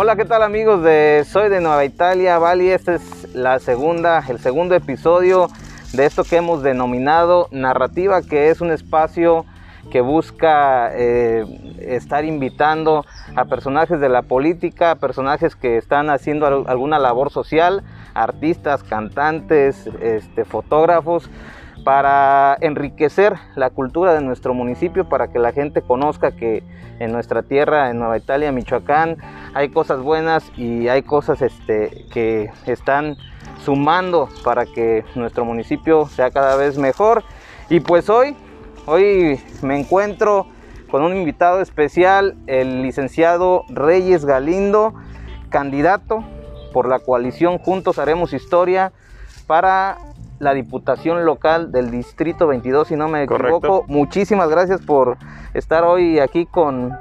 Hola, ¿qué tal amigos de Soy de Nueva Italia, Bali? Este es la segunda, el segundo episodio de esto que hemos denominado narrativa, que es un espacio que busca eh, estar invitando a personajes de la política, personajes que están haciendo alguna labor social, artistas, cantantes, este, fotógrafos, para enriquecer la cultura de nuestro municipio, para que la gente conozca que en nuestra tierra, en Nueva Italia, Michoacán, hay cosas buenas y hay cosas este, que están sumando para que nuestro municipio sea cada vez mejor. Y pues hoy, hoy me encuentro con un invitado especial, el licenciado Reyes Galindo, candidato por la coalición Juntos Haremos Historia para la Diputación Local del Distrito 22, si no me equivoco. Muchísimas gracias por estar hoy aquí con,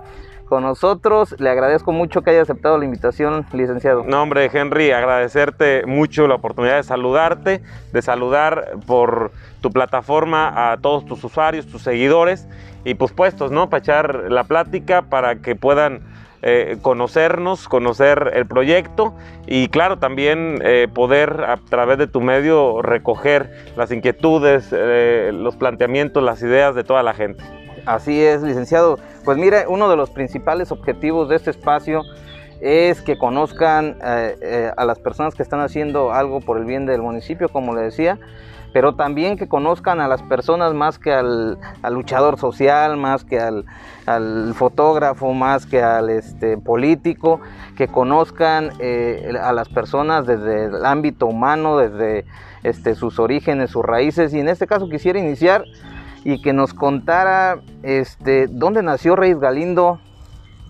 con nosotros. Le agradezco mucho que haya aceptado la invitación, licenciado. No, hombre, Henry, agradecerte mucho la oportunidad de saludarte, de saludar por tu plataforma a todos tus usuarios, tus seguidores y pues puestos, ¿no? Para echar la plática, para que puedan eh, conocernos, conocer el proyecto y claro, también eh, poder a través de tu medio recoger las inquietudes, eh, los planteamientos, las ideas de toda la gente. Así es, licenciado. Pues mire, uno de los principales objetivos de este espacio es que conozcan a las personas que están haciendo algo por el bien del municipio, como le decía, pero también que conozcan a las personas más que al, luchador social, más que al, fotógrafo, más que al este, político, que conozcan eh, a las personas desde el ámbito humano, desde este, sus orígenes, sus raíces. Y en este caso quisiera iniciar y que nos contara este, dónde nació Reyes Galindo,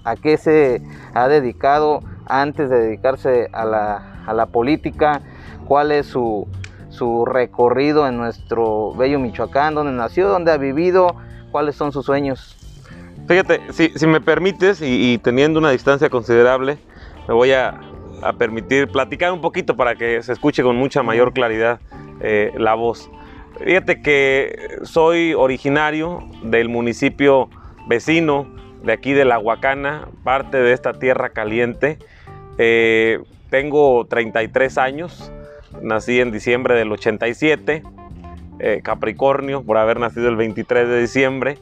a qué se ha dedicado antes de dedicarse a la, a la política, cuál es su, su recorrido en nuestro bello Michoacán, donde nació, donde ha vivido, cuáles son sus sueños. Fíjate, si, me permites y, teniendo una distancia considerable, me voy a, permitir platicar un poquito para que se escuche con mucha mayor claridad eh, la voz. Fíjate que soy originario del municipio vecino de aquí de La Huacana, parte de esta tierra caliente. Eh, tengo 33 años, Nací en diciembre del 87, eh, Capricornio, por haber nacido el 23 de diciembre.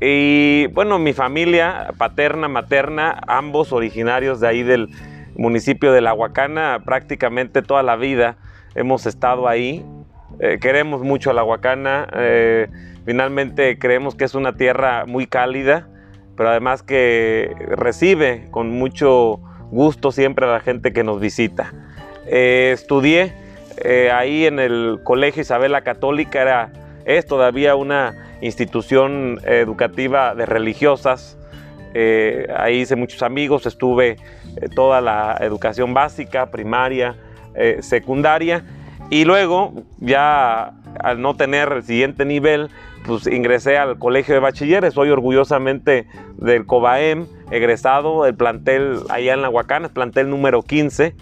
Y bueno, mi familia paterna, materna, ambos originarios de ahí del municipio de La Huacana, prácticamente toda la vida hemos estado ahí. Eh, queremos mucho a La Huacana, eh, finalmente creemos que es una tierra muy cálida, pero además que recibe con mucho gusto siempre a la gente que nos visita. Eh, estudié ahí en el Colegio Isabela Católica, era, es todavía una institución educativa de religiosas. Eh, ahí hice muchos amigos, estuve toda la educación básica, primaria, secundaria. Y luego, ya al no tener el siguiente nivel, pues ingresé al colegio de bachilleres. Soy orgullosamente del COBAEM, egresado del plantel allá en La Huacana, plantel número 15.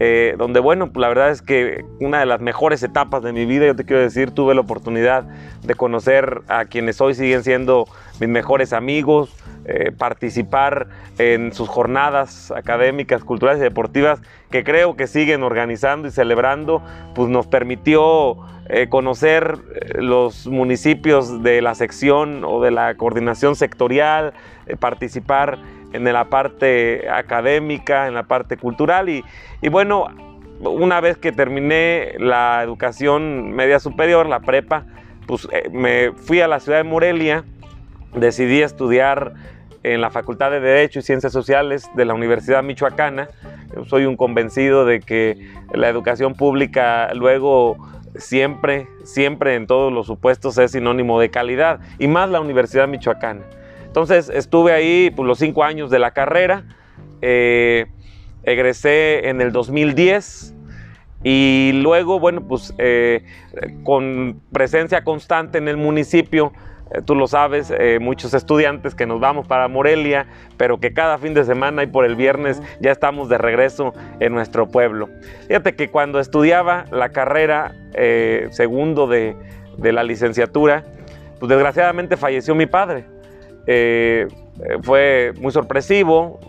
Eh, donde bueno, la verdad es que una de las mejores etapas de mi vida, yo te quiero decir, tuve la oportunidad de conocer a quienes hoy siguen siendo mis mejores amigos, eh, participar en sus jornadas académicas, culturales y deportivas que creo que siguen organizando y celebrando, pues nos permitió eh, conocer los municipios de la sección o de la coordinación sectorial, participar en la parte académica, en la parte cultural y, bueno, una vez que terminé la educación media superior, la prepa, pues eh, me fui a la ciudad de Morelia, decidí estudiar en la Facultad de Derecho y Ciencias Sociales de la Universidad Michoacana. soy un convencido de que la educación pública luego siempre, siempre en todos los supuestos es sinónimo de calidad, y más la Universidad Michoacana. Entonces estuve ahí por pues, los cinco años de la carrera, eh, egresé en el 2010 y luego, bueno, pues eh, con presencia constante en el municipio, eh, tú lo sabes, muchos estudiantes que nos vamos para Morelia, pero que cada fin de semana y por el viernes ya estamos de regreso en nuestro pueblo. Fíjate que cuando estudiaba la carrera segundo de, de la licenciatura, pues desgraciadamente falleció mi padre. Eh, fue muy sorpresivo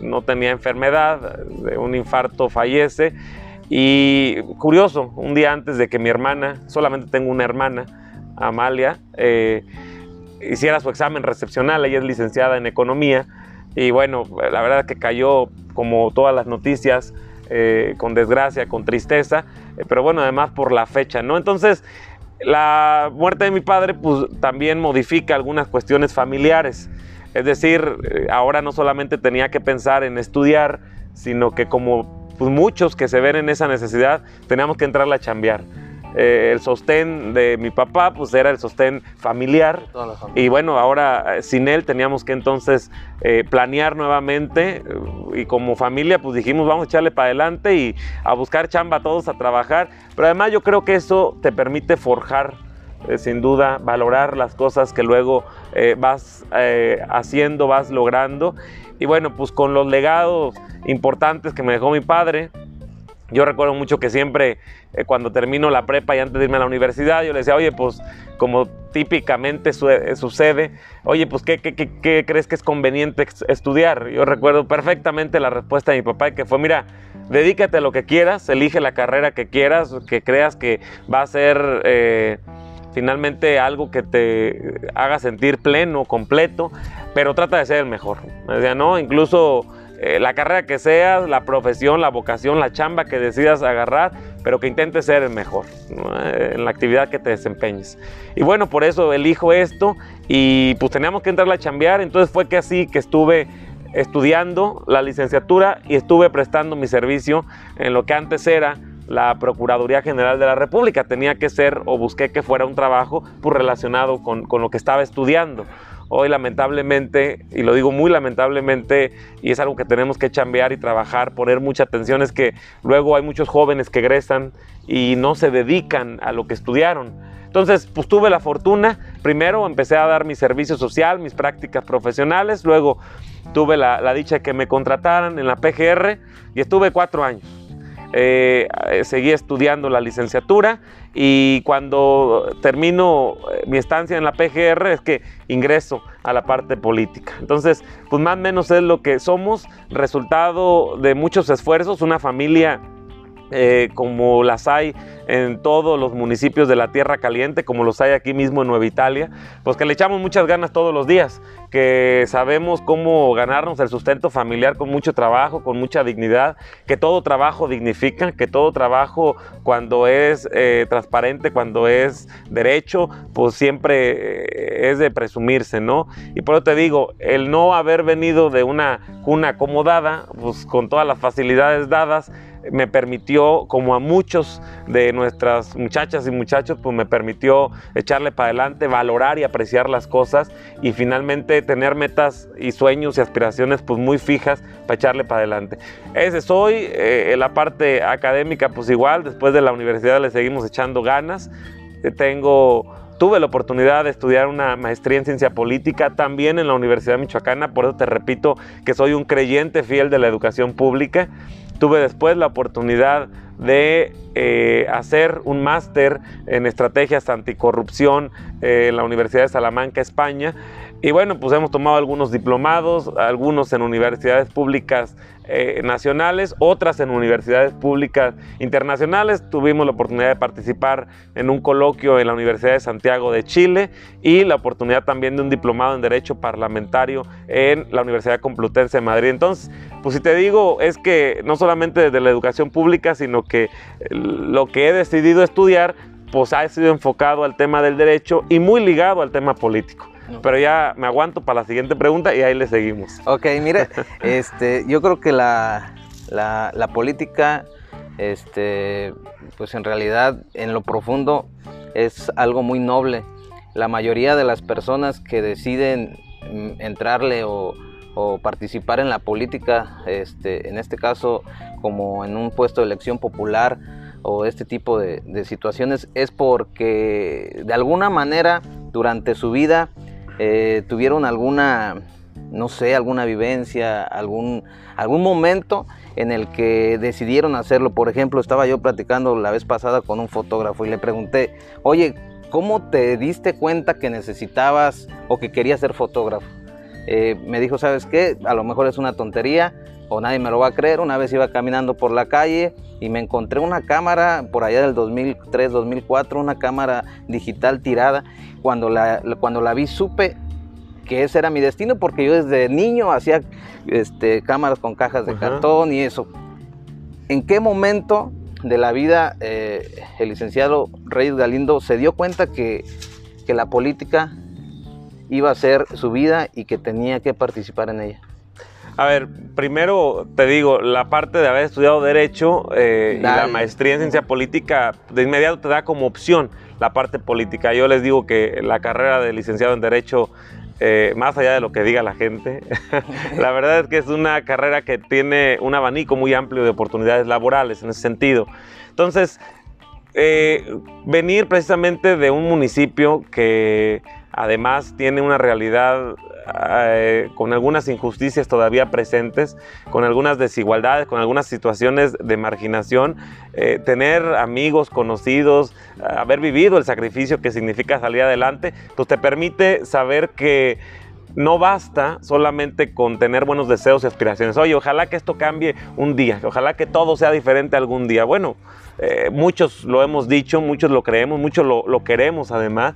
no tenía enfermedad, de un infarto fallece. Y curioso, un día antes de que mi hermana, solamente tengo una hermana, Amalia, eh, hiciera su examen recepcional, ella es licenciada en economía, y bueno, la verdad que cayó como todas las noticias, eh, con desgracia, con tristeza, eh, pero bueno, además por la fecha, ¿no? Entonces, la muerte de mi padre pues también modifica algunas cuestiones familiares. Es decir, eh, ahora no solamente tenía que pensar en estudiar, sino que como pues, muchos que se ven en esa necesidad, teníamos que entrarle a chambear. Eh, el sostén de mi papá, pues era el sostén familiar. Y bueno, ahora eh, sin él teníamos que entonces planear nuevamente y como familia pues dijimos vamos a echarle para adelante y a buscar chamba todos a trabajar. Pero además yo creo que eso te permite forjar sin duda, valorar las cosas que luego eh, vas eh, haciendo, vas logrando. Y bueno, pues con los legados importantes que me dejó mi padre, yo recuerdo mucho que siempre eh, cuando termino la prepa y antes de irme a la universidad, yo le decía, oye, pues como típicamente sucede, oye, pues ¿qué, qué, crees que es conveniente estudiar? Yo recuerdo perfectamente la respuesta de mi papá que fue, mira, dedícate a lo que quieras, elige la carrera que quieras, que creas que va a ser finalmente algo que te haga sentir pleno, completo, pero trata de ser el mejor. ¿no? Incluso eh, la carrera que seas, la profesión, la vocación, la chamba que decidas agarrar, pero que intentes ser el mejor eh, en la actividad que te desempeñes. Y bueno, por eso elijo esto y pues teníamos que entrar a chambear, entonces fue que así que estuve estudiando la licenciatura y estuve prestando mi servicio en lo que antes era la Procuraduría General de la República. Tenía que ser o busqué que fuera un trabajo pues, relacionado con, lo que estaba estudiando. Hoy lamentablemente, y lo digo muy lamentablemente, y es algo que tenemos que chambear y trabajar, poner mucha atención, es que luego hay muchos jóvenes que egresan y no se dedican a lo que estudiaron. Entonces, pues tuve la fortuna, primero empecé a dar mi servicio social, mis prácticas profesionales, luego tuve la, la dicha de que me contrataran en la PGR y estuve cuatro años. Eh, seguí estudiando la licenciatura y cuando termino eh, mi estancia en la PGR es que ingreso a la parte política. Entonces, pues más o menos es lo que somos, resultado de muchos esfuerzos, una familia eh, como las hay en todos los municipios de la Tierra Caliente, como los hay aquí mismo en Nueva Italia, pues que le echamos muchas ganas todos los días, que sabemos cómo ganarnos el sustento familiar con mucho trabajo, con mucha dignidad, que todo trabajo dignifica, que todo trabajo cuando es eh, transparente, cuando es derecho, pues siempre eh, es de presumirse, ¿no? Y por eso te digo, el no haber venido de una cuna acomodada, pues con todas las facilidades dadas, me permitió, como a muchos de nuestras muchachas y muchachos, pues me permitió echarle para adelante, valorar y apreciar las cosas y finalmente tener metas y sueños y aspiraciones pues muy fijas para echarle para adelante. Ese soy, eh, en la parte académica pues igual, después de la universidad le seguimos echando ganas. Tengo tuve la oportunidad de estudiar una maestría en ciencia política también en la Universidad Michoacana, por eso te repito que soy un creyente fiel de la educación pública. Tuve después la oportunidad de eh, hacer un máster en estrategias anticorrupción eh, en la Universidad de Salamanca, España. Y bueno, pues hemos tomado algunos diplomados, algunos en universidades públicas eh, nacionales, otras en universidades públicas internacionales. Tuvimos la oportunidad de participar en un coloquio en la Universidad de Santiago de Chile y la oportunidad también de un diplomado en Derecho Parlamentario en la Universidad Complutense de Madrid. Entonces, pues si te digo, es que no solamente desde la educación pública, sino que lo que he decidido estudiar, pues ha sido enfocado al tema del derecho y muy ligado al tema político. Pero ya me aguanto para la siguiente pregunta y ahí le seguimos. Ok, mire, este, yo creo que la, la, política, este, pues en realidad en lo profundo es algo muy noble. La mayoría de las personas que deciden mm, entrarle o, o participar en la política, este, en este caso como en un puesto de elección popular o este tipo de, de situaciones, es porque de alguna manera durante su vida eh, tuvieron alguna, no sé, alguna vivencia, algún, algún momento en el que decidieron hacerlo. Por ejemplo, estaba yo platicando la vez pasada con un fotógrafo y le pregunté, oye, ¿cómo te diste cuenta que necesitabas o que querías ser fotógrafo? Eh, me dijo, ¿sabes qué? A lo mejor es una tontería, o nadie me lo va a creer. Una vez iba caminando por la calle y me encontré una cámara por allá del 2003, 2004, una cámara digital tirada. Cuando la, cuando la vi supe que ese era mi destino porque yo desde niño hacía este, cámaras con cajas de cartón y eso. ¿En qué momento de la vida eh, el licenciado Reyes Galindo se dio cuenta que, que la política iba a ser su vida y que tenía que participar en ella? A ver, primero te digo, la parte de haber estudiado Derecho eh, y la maestría en Ciencia Política, de inmediato te da como opción la parte política. Yo les digo que la carrera de licenciado en Derecho, eh, más allá de lo que diga la gente, la verdad es que es una carrera que tiene un abanico muy amplio de oportunidades laborales en ese sentido. Entonces, eh, venir precisamente de un municipio que además tiene una realidad eh, con algunas injusticias todavía presentes, con algunas desigualdades, con algunas situaciones de marginación, eh, tener amigos, conocidos, haber vivido el sacrificio que significa salir adelante, pues te permite saber que no basta solamente con tener buenos deseos y aspiraciones. Oye, ojalá que esto cambie un día, ojalá que todo sea diferente algún día. Bueno, eh, muchos lo hemos dicho, muchos lo creemos, muchos lo, lo queremos además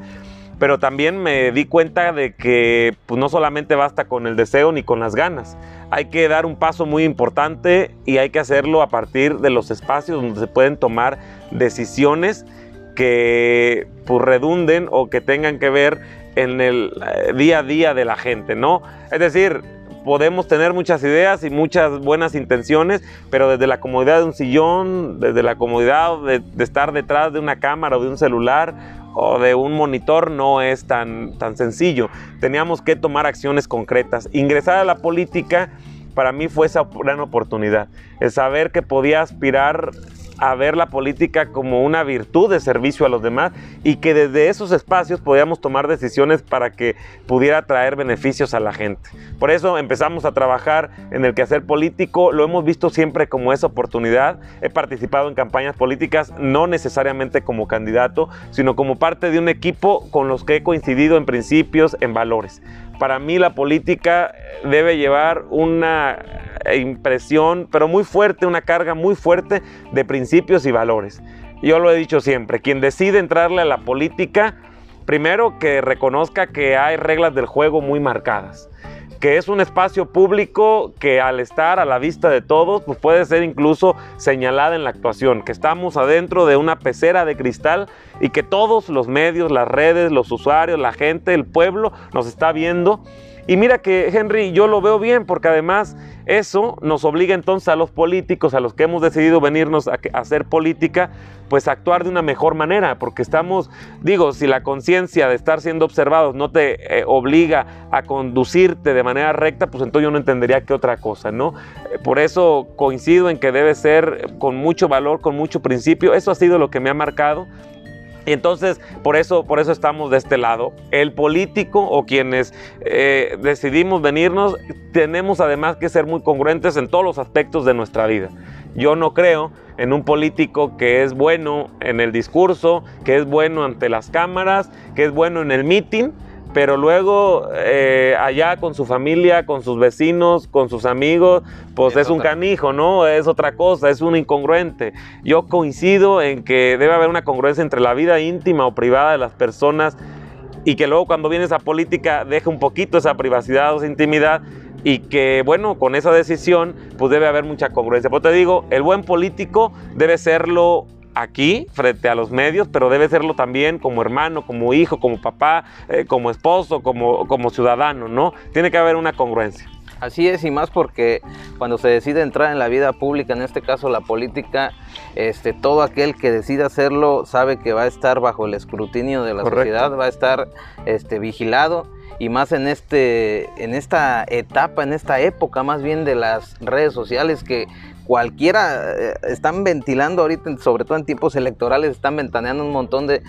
pero también me di cuenta de que pues, no solamente basta con el deseo ni con las ganas. Hay que dar un paso muy importante y hay que hacerlo a partir de los espacios donde se pueden tomar decisiones que pues, redunden o que tengan que ver en el eh, día a día de la gente, ¿no? Es decir, podemos tener muchas ideas y muchas buenas intenciones, pero desde la comodidad de un sillón, desde la comodidad de, de estar detrás de una cámara o de un celular o de un monitor no es tan, tan sencillo. Teníamos que tomar acciones concretas. Ingresar a la política para mí fue esa gran oportunidad. El saber que podía aspirar a ver la política como una virtud de servicio a los demás y que desde esos espacios podíamos tomar decisiones para que pudiera traer beneficios a la gente. Por eso empezamos a trabajar en el quehacer político, lo hemos visto siempre como esa oportunidad. He participado en campañas políticas no necesariamente como candidato, sino como parte de un equipo con los que he coincidido en principios, en valores. Para mí la política debe llevar una impresión, pero muy fuerte, una carga muy fuerte de principios y valores. Yo lo he dicho siempre, quien decide entrarle a la política, primero que reconozca que hay reglas del juego muy marcadas que es un espacio público que al estar a la vista de todos, pues puede ser incluso señalada en la actuación, que estamos adentro de una pecera de cristal y que todos los medios, las redes, los usuarios, la gente, el pueblo nos está viendo. Y mira que Henry, yo lo veo bien porque además eso nos obliga entonces a los políticos, a los que hemos decidido venirnos a, hacer política, pues a actuar de una mejor manera, porque estamos, digo, si la conciencia de estar siendo observados no te eh, obliga a conducirte de manera recta, pues entonces yo no entendería qué otra cosa, ¿no? Por eso coincido en que debe ser con mucho valor, con mucho principio, eso ha sido lo que me ha marcado y entonces, por eso, por eso estamos de este lado. El político o quienes eh, decidimos venirnos, tenemos además que ser muy congruentes en todos los aspectos de nuestra vida. Yo no creo en un político que es bueno en el discurso, que es bueno ante las cámaras, que es bueno en el meeting, pero luego eh, allá con su familia, con sus vecinos, con sus amigos, pues es, un canijo, ¿no? Es otra cosa, es un incongruente. Yo coincido en que debe haber una congruencia entre la vida íntima o privada de las personas y que luego cuando viene esa política deje un poquito esa privacidad o esa intimidad y que bueno, con esa decisión pues debe haber mucha congruencia. Pues te digo, el buen político debe serlo aquí frente a los medios, pero debe serlo también como hermano, como hijo, como papá, eh, como esposo, como, como ciudadano, ¿no? Tiene que haber una congruencia. Así es, y más porque cuando se decide entrar en la vida pública, en este caso la política, este, todo aquel que decide hacerlo sabe que va a estar bajo el escrutinio de la sociedad, va a estar este, vigilado y más en, este, en esta etapa, en esta época más bien de las redes sociales que cualquiera, eh, están ventilando ahorita, sobre todo en tiempos electorales, están ventaneando un montón de,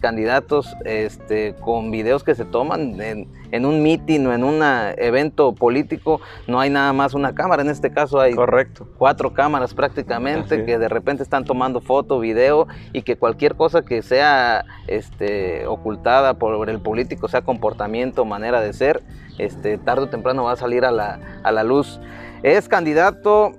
candidatos este, con videos que se toman en, un mitin o en un evento político. No hay nada más una cámara, en este caso hay Correcto. cuatro cámaras prácticamente que de repente están tomando foto, video y que cualquier cosa que sea este, ocultada por el político, sea comportamiento, manera de ser, este, tarde o temprano va a salir a la, a la luz. Es candidato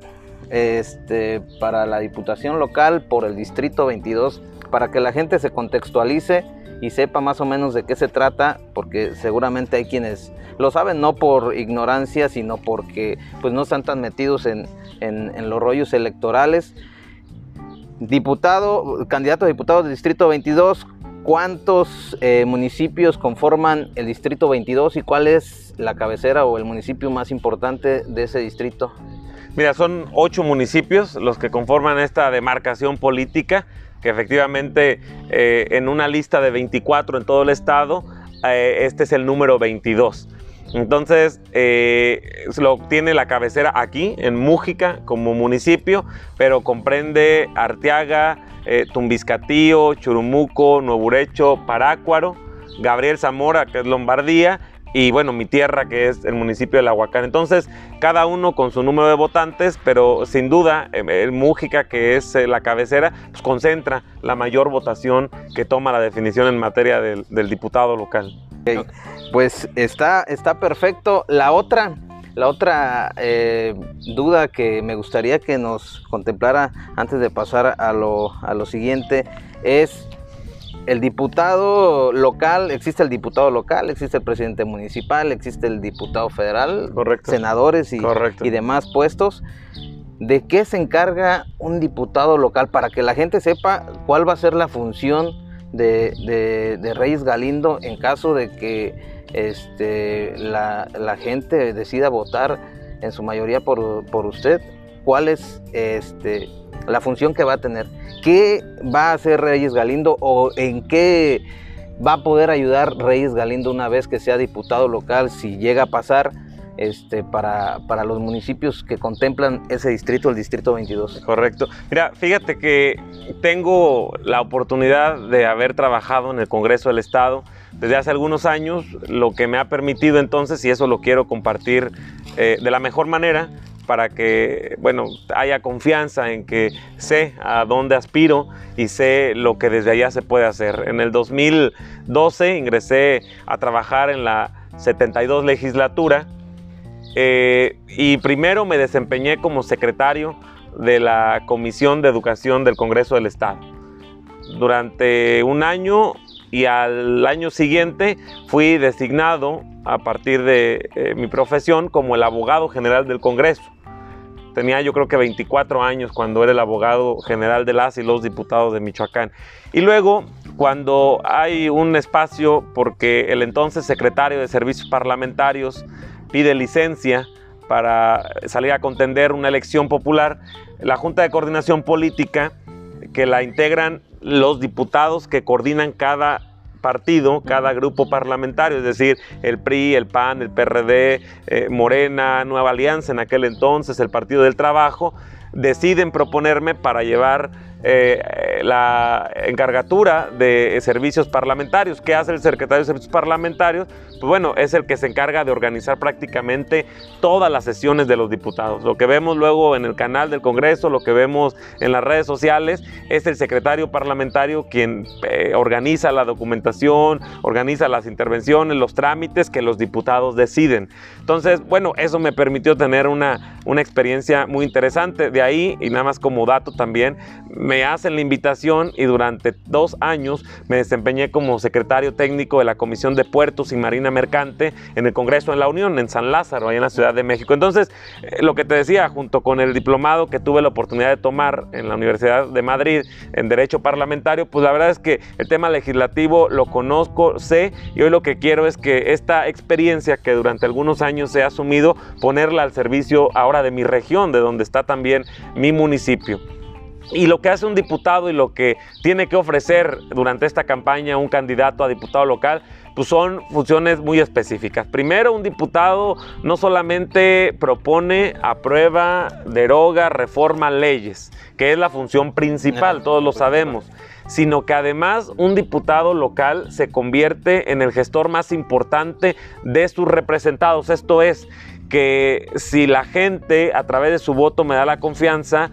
este, para la Diputación Local por el Distrito 22, para que la gente se contextualice y sepa más o menos de qué se trata, porque seguramente hay quienes lo saben no por ignorancia, sino porque pues, no están tan metidos en, en los rollos electorales. Diputado, candidato a diputado del Distrito 22, ¿cuántos eh, municipios conforman el Distrito 22 y cuál es la cabecera o el municipio más importante de ese distrito? Mira, son ocho municipios los que conforman esta demarcación política, que efectivamente eh, en una lista de 24 en todo el estado, eh, este es el número 22. Entonces, eh, lo tiene la cabecera aquí, en Mújica, como municipio, pero comprende Arteaga, Tumbiscatío, Churumuco, Nuevo Parácuaro, Gabriel Zamora, que es Lombardía, y bueno, mi tierra, que es el municipio de Lahuacán. Entonces, cada uno con su número de votantes, pero sin duda, el eh, Mújica, que es la cabecera, pues concentra la mayor votación que toma la definición en materia del, del diputado local. Pues está, está perfecto. La otra, la otra eh, duda que me gustaría que nos contemplara antes de pasar a lo, a lo siguiente es el diputado local, existe el diputado local, existe el presidente municipal, existe el diputado federal, senadores y, y, demás puestos. ¿De qué se encarga un diputado local para que la gente sepa cuál va a ser la función de, Reyes Galindo en caso de que este, la, gente decida votar en su mayoría por, usted, cuál es este, la función que va a tener, qué va a hacer Reyes Galindo o en qué va a poder ayudar Reyes Galindo una vez que sea diputado local, si llega a pasar este, para, para, los municipios que contemplan ese distrito, el distrito 22. Correcto. Mira, fíjate que tengo la oportunidad de haber trabajado en el Congreso del Estado desde hace algunos años, lo que me ha permitido entonces, y eso lo quiero compartir eh, de la mejor manera, para que, bueno, haya confianza en que sé a dónde aspiro y sé lo que desde allá se puede hacer. En el 2012 ingresé a trabajar en la 72 legislatura eh, y primero me desempeñé como secretario de la Comisión de Educación del Congreso del Estado. Durante un año y al año siguiente fui designado a partir de eh, mi profesión como el abogado general del Congreso. Tenía yo creo que 24 años cuando era el abogado general de las y los diputados de Michoacán. Y luego, cuando hay un espacio, porque el entonces secretario de Servicios Parlamentarios pide licencia para salir a contender una elección popular, la Junta de Coordinación Política, que la integran los diputados que coordinan cada partido, cada grupo parlamentario, es decir, el PRI, el PAN, el PRD, eh, Morena, Nueva Alianza en aquel entonces, el Partido del Trabajo, deciden proponerme para llevar eh, la encargatura de servicios parlamentarios. ¿Qué hace el secretario de servicios parlamentarios? Pues bueno, es el que se encarga de organizar prácticamente todas las sesiones de los diputados. Lo que vemos luego en el canal del Congreso, lo que vemos en las redes sociales, es el secretario parlamentario quien eh, organiza la documentación, organiza las intervenciones, los trámites que los diputados deciden. Entonces, bueno, eso me permitió tener una, una experiencia muy interesante. De ahí, y nada más como dato también, me hacen la invitación y durante dos años me desempeñé como secretario técnico de la Comisión de Puertos y Marina Mercante en el Congreso de la Unión, en San Lázaro, ahí en la Ciudad de México. Entonces, eh, lo que te decía, junto con el diplomado que tuve la oportunidad de tomar en la Universidad de Madrid en Derecho Parlamentario, pues la verdad es que el tema legislativo lo conozco, sé, y hoy lo que quiero es que esta experiencia que durante algunos años he asumido, ponerla al servicio ahora de mi región, de donde está también mi municipio. Y lo que hace un diputado y lo que tiene que ofrecer durante esta campaña un candidato a diputado local, pues son funciones muy específicas. Primero, un diputado no solamente propone, aprueba, deroga, reforma leyes, que es la función principal, todos lo sabemos, sino que además un diputado local se convierte en el gestor más importante de sus representados. Esto es, que si la gente a través de su voto me da la confianza,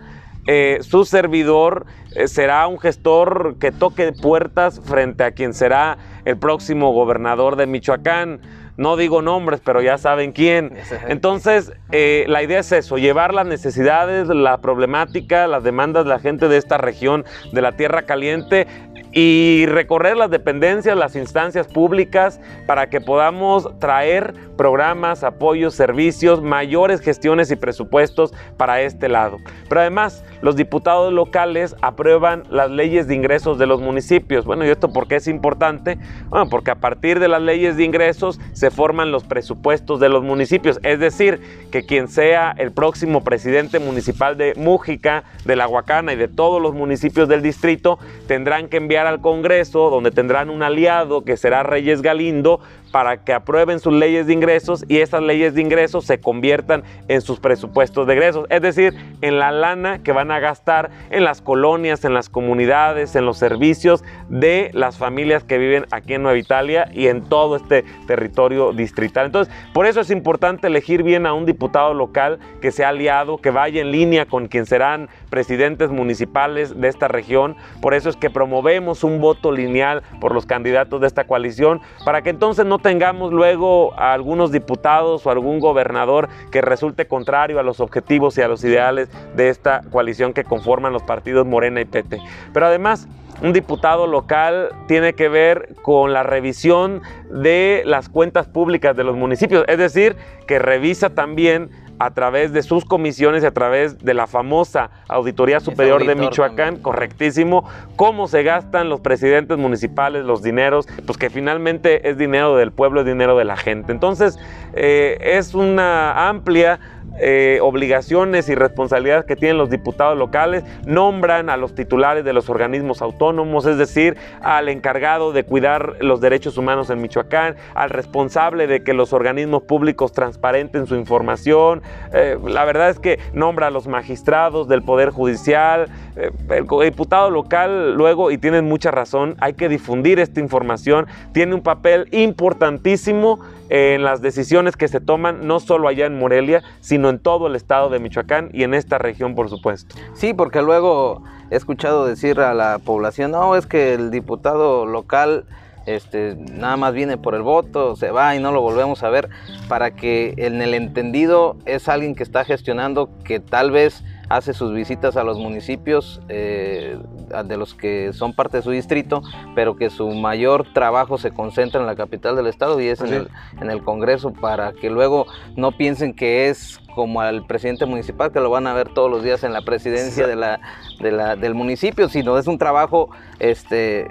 eh, su servidor será un gestor que toque puertas frente a quien será el próximo gobernador de Michoacán. No digo nombres, pero ya saben quién. Entonces, eh, la idea es eso, llevar las necesidades, la problemática, las demandas de la gente de esta región de la Tierra Caliente y recorrer las dependencias, las instancias públicas para que podamos traer programas, apoyos, servicios, mayores gestiones y presupuestos para este lado. Pero además, los diputados locales aprueban las leyes de ingresos de los municipios. Bueno, ¿y esto por qué es importante? Bueno, porque a partir de las leyes de ingresos se forman los presupuestos de los municipios. Es decir, que quien sea el próximo presidente municipal de Mújica, de La Huacana y de todos los municipios del distrito tendrán que enviar al Congreso, donde tendrán un aliado que será Reyes Galindo, para que aprueben sus leyes de ingresos y esas leyes de ingresos se conviertan en sus presupuestos de ingresos, es decir, en la lana que van a gastar en las colonias, en las comunidades, en los servicios de las familias que viven aquí en Nueva Italia y en todo este territorio distrital. Entonces, por eso es importante elegir bien a un diputado local que sea aliado, que vaya en línea con quien serán presidentes municipales de esta región. Por eso es que promovemos un voto lineal por los candidatos de esta coalición, para que entonces no tengamos luego a algunos diputados o algún gobernador que resulte contrario a los objetivos y a los ideales de esta coalición que conforman los partidos Morena y PT. Pero además, un diputado local tiene que ver con la revisión de las cuentas públicas de los municipios, es decir, que revisa también a través de sus comisiones y a través de la famosa Auditoría Superior de Michoacán, correctísimo, cómo se gastan los presidentes municipales, los dineros, pues que finalmente es dinero del pueblo, es dinero de la gente. Entonces, eh, es una amplia eh, obligaciones y responsabilidades que tienen los diputados locales, nombran a los titulares de los organismos autónomos, es decir, al encargado de cuidar los derechos humanos en Michoacán, al responsable de que los organismos públicos transparenten su información. Eh, la verdad es que nombra a los magistrados del Poder Judicial, eh, el diputado local luego, y tienen mucha razón, hay que difundir esta información, tiene un papel importantísimo en las decisiones que se toman, no solo allá en Morelia, sino en todo el estado de Michoacán y en esta región, por supuesto. Sí, porque luego he escuchado decir a la población, no, es que el diputado local este, nada más viene por el voto, se va y no lo volvemos a ver, para que en el entendido es alguien que está gestionando que tal vez hace sus visitas a los municipios eh, de los que son parte de su distrito, pero que su mayor trabajo se concentra en la capital del estado y es en el, en el, Congreso para que luego no piensen que es como al presidente municipal que lo van a ver todos los días en la presidencia de la, de la, del municipio, sino es un trabajo este,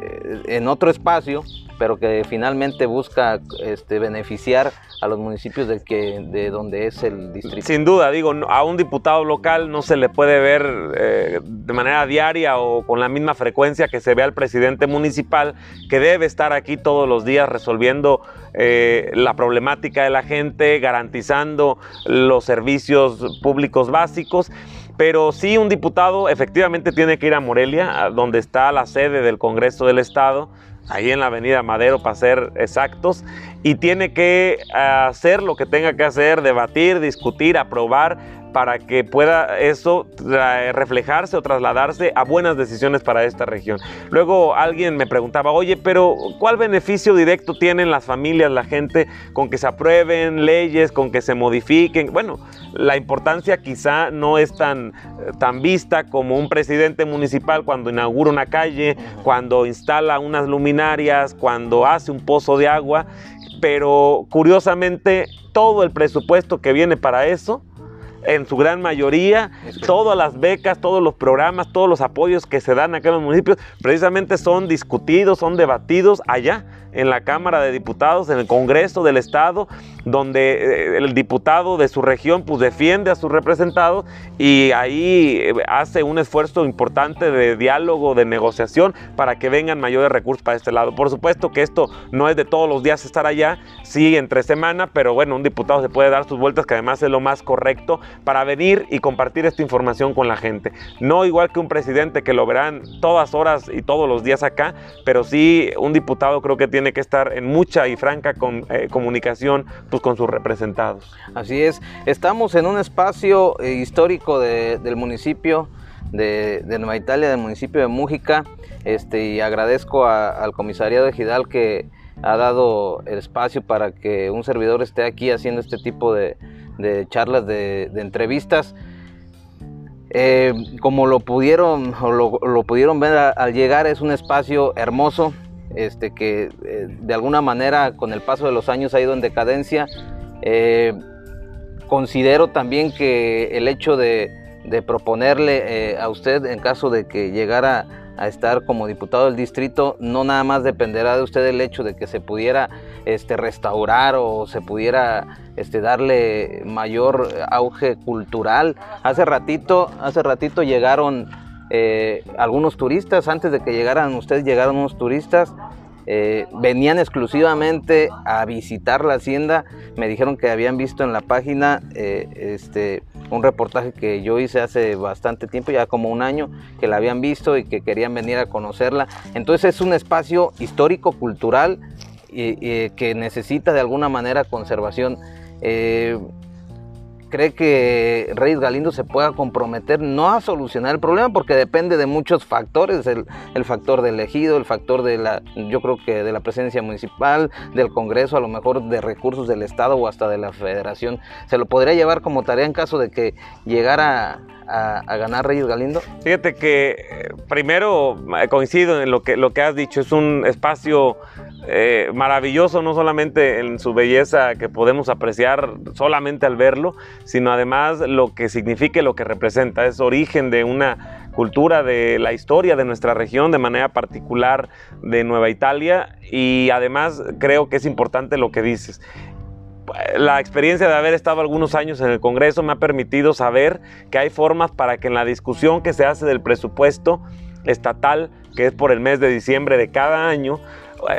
en otro espacio pero que finalmente busca este, beneficiar a los municipios de, que, de donde es el distrito. Sin duda, digo, a un diputado local no se le puede ver eh, de manera diaria o con la misma frecuencia que se ve al presidente municipal, que debe estar aquí todos los días resolviendo eh, la problemática de la gente, garantizando los servicios públicos básicos pero sí un diputado efectivamente tiene que ir a Morelia, donde está la sede del Congreso del Estado, ahí en la avenida Madero para ser exactos, y tiene que hacer lo que tenga que hacer, debatir, discutir, aprobar para que pueda eso reflejarse o trasladarse a buenas decisiones para esta región. Luego alguien me preguntaba, oye, pero ¿cuál beneficio directo tienen las familias, la gente, con que se aprueben leyes, con que se modifiquen? Bueno, la importancia quizá no es tan, tan vista como un presidente municipal cuando inaugura una calle, cuando instala unas luminarias, cuando hace un pozo de agua, pero curiosamente todo el presupuesto que viene para eso en su gran mayoría, todas las becas, todos los programas, todos los apoyos que se dan acá en los municipios, precisamente son discutidos, son debatidos allá en la Cámara de Diputados, en el Congreso del Estado, donde eh, el diputado de su región pues defiende a sus representados y ahí eh, hace un esfuerzo importante de diálogo, de negociación para que vengan mayores recursos para este lado. Por supuesto que esto no es de todos los días estar allá, sí entre semana, pero bueno, un diputado se puede dar sus vueltas, que además es lo más correcto para venir y compartir esta información con la gente. No igual que un presidente que lo verán todas horas y todos los días acá, pero sí un diputado creo que tiene tiene que estar en mucha y franca eh, comunicación pues, con sus representados. Así es, estamos en un espacio eh, histórico del municipio de, Nueva Italia, del municipio de Mújica, este, y agradezco al comisariado de Gidal que ha dado el espacio para que un servidor esté aquí haciendo este tipo de, charlas, de, entrevistas. Eh, como lo pudieron, lo, pudieron ver al llegar, es un espacio hermoso, este, que eh, de alguna manera con el paso de los años ha ido en decadencia. Eh, considero también que el hecho de, proponerle a usted, en caso de que llegara a estar como diputado del distrito, no nada más dependerá de usted el hecho de que se pudiera este, restaurar o se pudiera este, darle mayor auge cultural. Hace ratito, hace ratito llegaron eh, algunos turistas, antes de que llegaran ustedes llegaron unos turistas eh, venían exclusivamente a visitar la hacienda. Me dijeron que habían visto en la página eh, este, un reportaje que yo hice hace bastante tiempo, ya como un año, que la habían visto y que querían venir a conocerla. Entonces es un espacio histórico, cultural, y, que necesita de alguna manera conservación. Cree que Reyes Galindo se pueda comprometer no a solucionar el problema porque depende de muchos factores, el, factor del elegido, el factor de la, yo creo que de la presencia municipal, del Congreso, a lo mejor de recursos del Estado o hasta de la Federación. ¿Se lo podría llevar como tarea en caso de que llegara a, ganar Reyes Galindo? Fíjate que eh, primero eh, coincido en lo que, lo que has dicho, es un espacio eh, maravilloso, no solamente en su belleza que podemos apreciar solamente al verlo, sino además lo que significa y lo que representa. Es origen de una cultura, de la historia de nuestra región, de manera particular de Nueva Italia, y además creo que es importante lo que dices la experiencia de haber estado algunos años en el Congreso me ha permitido saber que hay formas para que en la discusión que se hace del presupuesto estatal, que es por el mes de diciembre de cada año,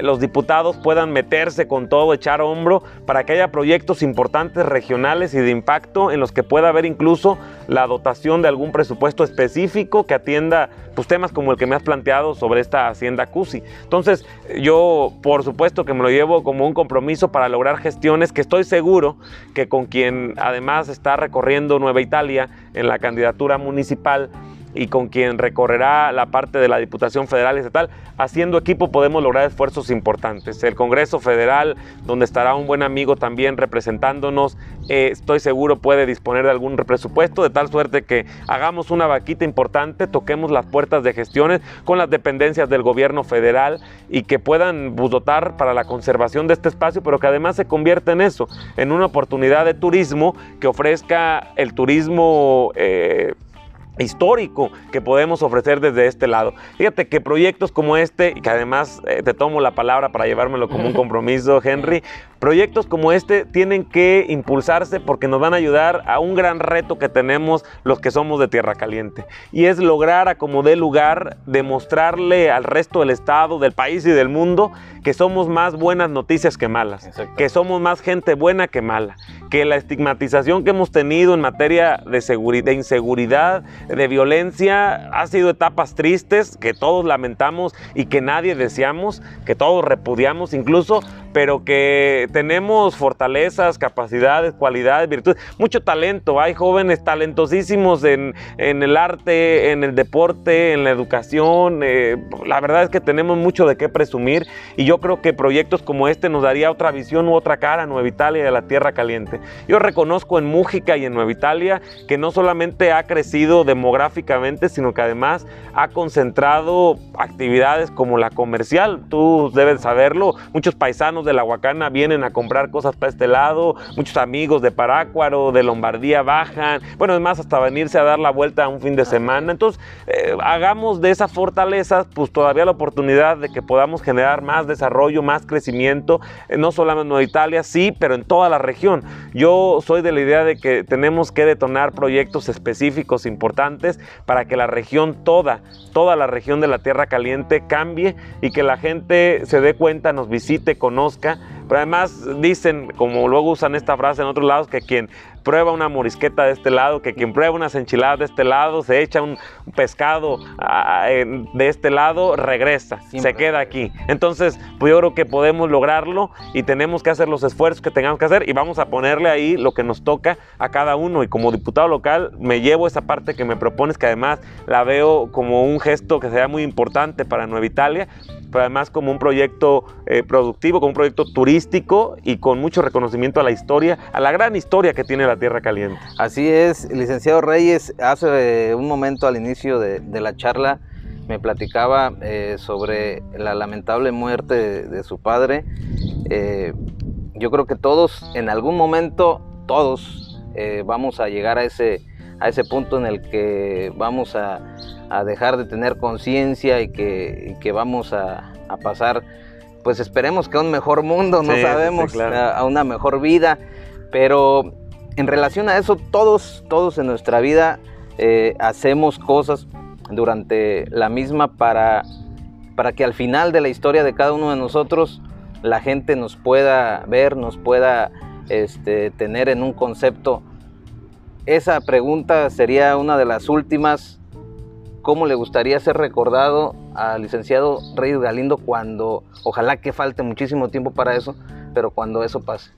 los diputados puedan meterse con todo, echar hombro para que haya proyectos importantes regionales y de impacto en los que pueda haber incluso la dotación de algún presupuesto específico que atienda pues, temas como el que me has planteado sobre esta hacienda CUSI. Entonces, yo por supuesto que me lo llevo como un compromiso para lograr gestiones que estoy seguro que con quien además está recorriendo Nueva Italia en la candidatura municipal, y con quien recorrerá la parte de la Diputación Federal y Estatal, haciendo equipo podemos lograr esfuerzos importantes. El Congreso Federal, donde estará un buen amigo también representándonos, eh, estoy seguro puede disponer de algún presupuesto, de tal suerte que hagamos una vaquita importante, toquemos las puertas de gestiones con las dependencias del gobierno federal y que puedan dotar para la conservación de este espacio, pero que además se convierta en eso, en una oportunidad de turismo que ofrezca el turismo... Eh, histórico que podemos ofrecer desde este lado. Fíjate que proyectos como este, y que además eh, te tomo la palabra para llevármelo como un compromiso, Henry, proyectos como este tienen que impulsarse porque nos van a ayudar a un gran reto que tenemos los que somos de Tierra Caliente. Y es lograr a como dé lugar demostrarle al resto del Estado, del país y del mundo que somos más buenas noticias que malas, que somos más gente buena que mala, que la estigmatización que hemos tenido en materia de, seguridad, de inseguridad, de violencia, ha sido etapas tristes que todos lamentamos y que nadie deseamos, que todos repudiamos incluso, pero que tenemos fortalezas, capacidades, cualidades, virtudes, mucho talento. Hay jóvenes talentosísimos en, el arte, en el deporte, en la educación. Eh, la verdad es que tenemos mucho de qué presumir y yo creo que proyectos como este nos daría otra visión u otra cara a Nueva Italia y a la Tierra Caliente. Yo reconozco en Mújica y en Nueva Italia que no solamente ha crecido demográficamente, sino que además ha concentrado actividades como la comercial. Tú debes saberlo, muchos paisanos de la Huacana vienen a comprar cosas para este lado, muchos amigos de Parácuaro, de Lombardía bajan, bueno, además hasta venirse a dar la vuelta un fin de semana. Entonces, eh, hagamos de esas fortalezas, pues todavía la oportunidad de que podamos generar más desarrollo, más crecimiento, eh, no solamente en Italia, sí, pero en toda la región. Yo soy de la idea de que tenemos que detonar proyectos específicos importantes para que la región toda, toda la región de la Tierra Caliente cambie y que la gente se dé cuenta, nos visite, conozca pero además dicen, como luego usan esta frase en otros lados, que quien prueba una morisqueta de este lado, que quien prueba unas enchiladas de este lado, se echa un pescado ah, de este lado, regresa, se queda aquí. Entonces, pues yo creo que podemos lograrlo y tenemos que hacer los esfuerzos que tengamos que hacer y vamos a ponerle ahí lo que nos toca a cada uno. Y como diputado local, me llevo esa parte que me propones, que además la veo como un gesto que sea muy importante para Nueva Italia pero además como un proyecto eh, productivo, como un proyecto turístico y con mucho reconocimiento a la historia, a la gran historia que tiene la Tierra Caliente. Así es, licenciado Reyes, hace un momento al inicio de, la charla me platicaba eh, sobre la lamentable muerte de, su padre. Eh, yo creo que todos, en algún momento, todos vamos a llegar a ese, a ese punto en el que vamos a, dejar de tener conciencia y que, que, vamos a, pasar, pues esperemos que a un mejor mundo, no sabemos, a, una mejor vida, pero en relación a eso, todos, todos en nuestra vida eh, hacemos cosas durante la misma para, para que al final de la historia de cada uno de nosotros la gente nos pueda ver, nos pueda este, tener en un concepto esa pregunta sería una de las últimas. ¿Cómo le gustaría ser recordado al licenciado Reyes Galindo cuando, ojalá que falte muchísimo tiempo para eso, pero cuando eso pase?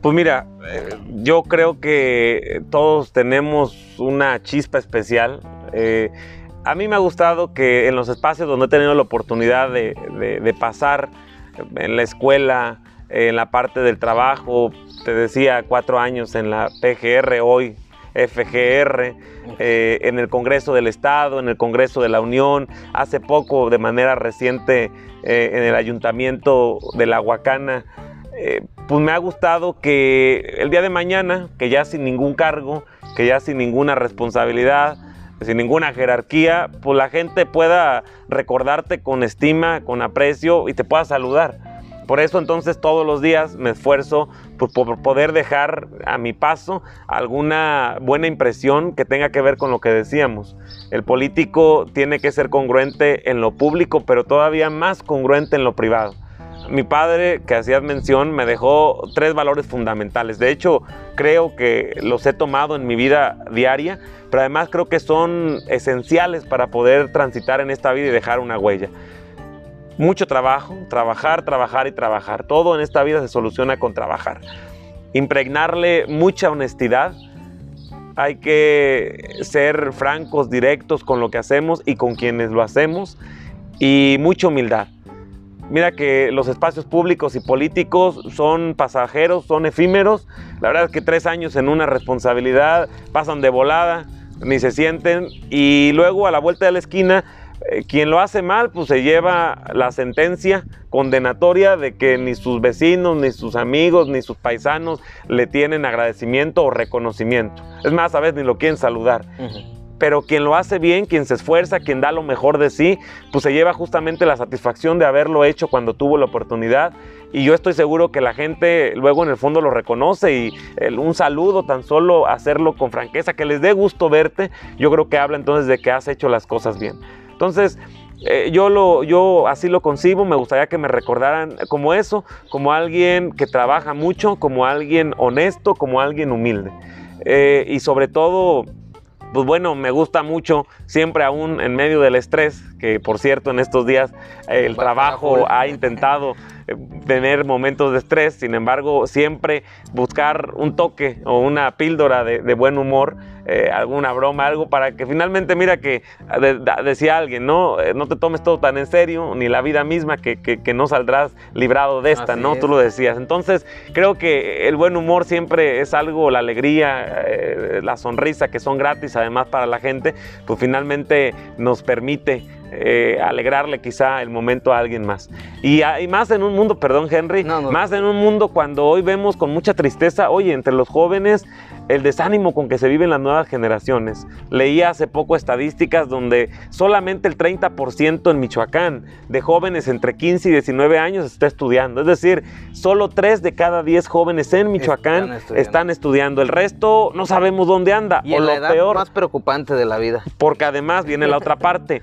Pues mira, eh, yo creo que todos tenemos una chispa especial. Eh, a mí me ha gustado que en los espacios donde he tenido la oportunidad de pasar, en la escuela, en la parte del trabajo, te decía, cuatro años en la PGR, hoy FGR, eh, en el Congreso del Estado, en el Congreso de la Unión, hace poco, de manera reciente, eh, en el Ayuntamiento de La Huacana. Eh, pues me ha gustado que el día de mañana, que ya sin ningún cargo, que ya sin ninguna responsabilidad, sin ninguna jerarquía, pues la gente pueda recordarte con estima, con aprecio y te pueda saludar. Por eso entonces todos los días me esfuerzo por, poder dejar a mi paso alguna buena impresión que tenga que ver con lo que decíamos. El político tiene que ser congruente en lo público, pero todavía más congruente en lo privado. Mi padre, que hacías mención, me dejó tres valores fundamentales. De hecho, creo que los he tomado en mi vida diaria, pero además creo que son esenciales para poder transitar en esta vida y dejar una huella mucho trabajo, trabajar, trabajar y trabajar. Todo en esta vida se soluciona con trabajar. Impregnarle mucha honestidad. Hay que ser francos, directos con lo que hacemos y con quienes lo hacemos. Y mucha humildad. Mira que los espacios públicos y políticos son pasajeros, son efímeros. La verdad es que tres años en una responsabilidad pasan de volada, ni se sienten. Y luego a la vuelta de la esquina eh, quien lo hace mal, pues se lleva la sentencia condenatoria de que ni sus vecinos, ni sus amigos, ni sus paisanos le tienen agradecimiento o reconocimiento. Es más, a veces ni lo quieren saludar. Pero quien lo hace bien, quien se esfuerza, quien da lo mejor de sí, pues se lleva justamente la satisfacción de haberlo hecho cuando tuvo la oportunidad. Y yo estoy seguro que la gente luego en el fondo lo reconoce y un saludo, tan solo hacerlo con franqueza, que les dé gusto verte, yo creo que habla entonces de que has hecho las cosas bien. Entonces, eh, yo, lo, yo así lo concibo, me gustaría que me recordaran como eso, como alguien que trabaja mucho, como alguien honesto, como alguien humilde. Eh, y sobre todo, pues bueno, me gusta mucho, siempre aún en medio del estrés, que por cierto en estos días eh, el trabajo ha intentado tener momentos de estrés, sin embargo, siempre buscar un toque o una píldora de, buen humor, eh, alguna broma, algo para que finalmente, mira que decía alguien, ¿no? Eh, no te tomes todo tan en serio, ni la vida misma, que, no saldrás librado de esta, ¿no? Tú lo decías. Entonces, creo que el buen humor siempre es algo, la alegría, eh, la sonrisa, que son gratis además para la gente, pues finalmente nos permite eh, alegrarle quizá el momento a alguien más. Y, más en un mundo, perdón Henry, más en un mundo cuando hoy vemos con mucha tristeza, oye, entre los jóvenes el desánimo con que se viven las nuevas generaciones. Leía hace poco estadísticas donde solamente el 30% en Michoacán de jóvenes entre 15 y 19 años está estudiando. Es decir, solo 3 de cada 10 jóvenes en Michoacán están estudiando. El resto no sabemos dónde anda. Y o lo la peor, más preocupante de la vida. Porque además viene la otra parte.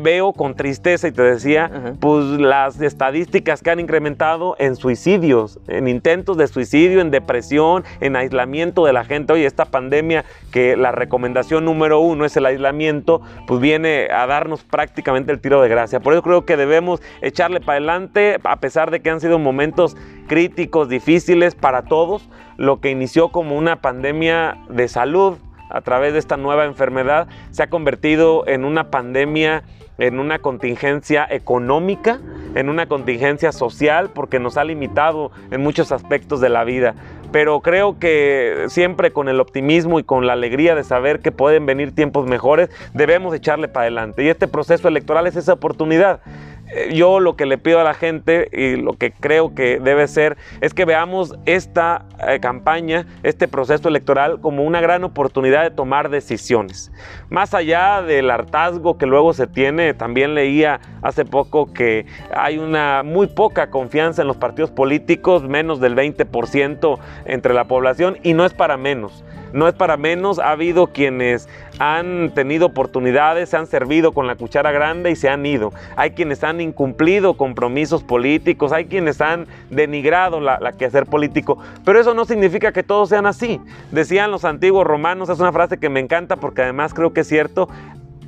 Veo con tristeza, y te decía, pues las estadísticas que han incrementado en suicidios, en intentos de suicidio, en depresión, en aislamiento de la gente Oye, esta pandemia que la recomendación número uno es el aislamiento, pues viene a darnos prácticamente el tiro de gracia. Por eso creo que debemos echarle para adelante, a pesar de que han sido momentos críticos, difíciles para todos, lo que inició como una pandemia de salud, a través de esta nueva enfermedad se ha convertido en una pandemia en una contingencia económica, en una contingencia social, porque nos ha limitado en muchos aspectos de la vida. Pero creo que siempre con el optimismo y con la alegría de saber que pueden venir tiempos mejores, debemos echarle para adelante. Y este proceso electoral es esa oportunidad. Yo lo que le pido a la gente y lo que creo que debe ser es que veamos esta eh, campaña, este proceso electoral como una gran oportunidad de tomar decisiones. Más allá del hartazgo que luego se tiene, también leía hace poco que hay una muy poca confianza en los partidos políticos, menos del 20% entre la población y no es para menos no es para menos, ha habido quienes han tenido oportunidades, se han servido con la cuchara grande y se han ido. Hay quienes han incumplido compromisos políticos, hay quienes han denigrado la, la quehacer político, pero eso no significa que todos sean así. Decían los antiguos romanos, es una frase que me encanta porque además creo que es cierto,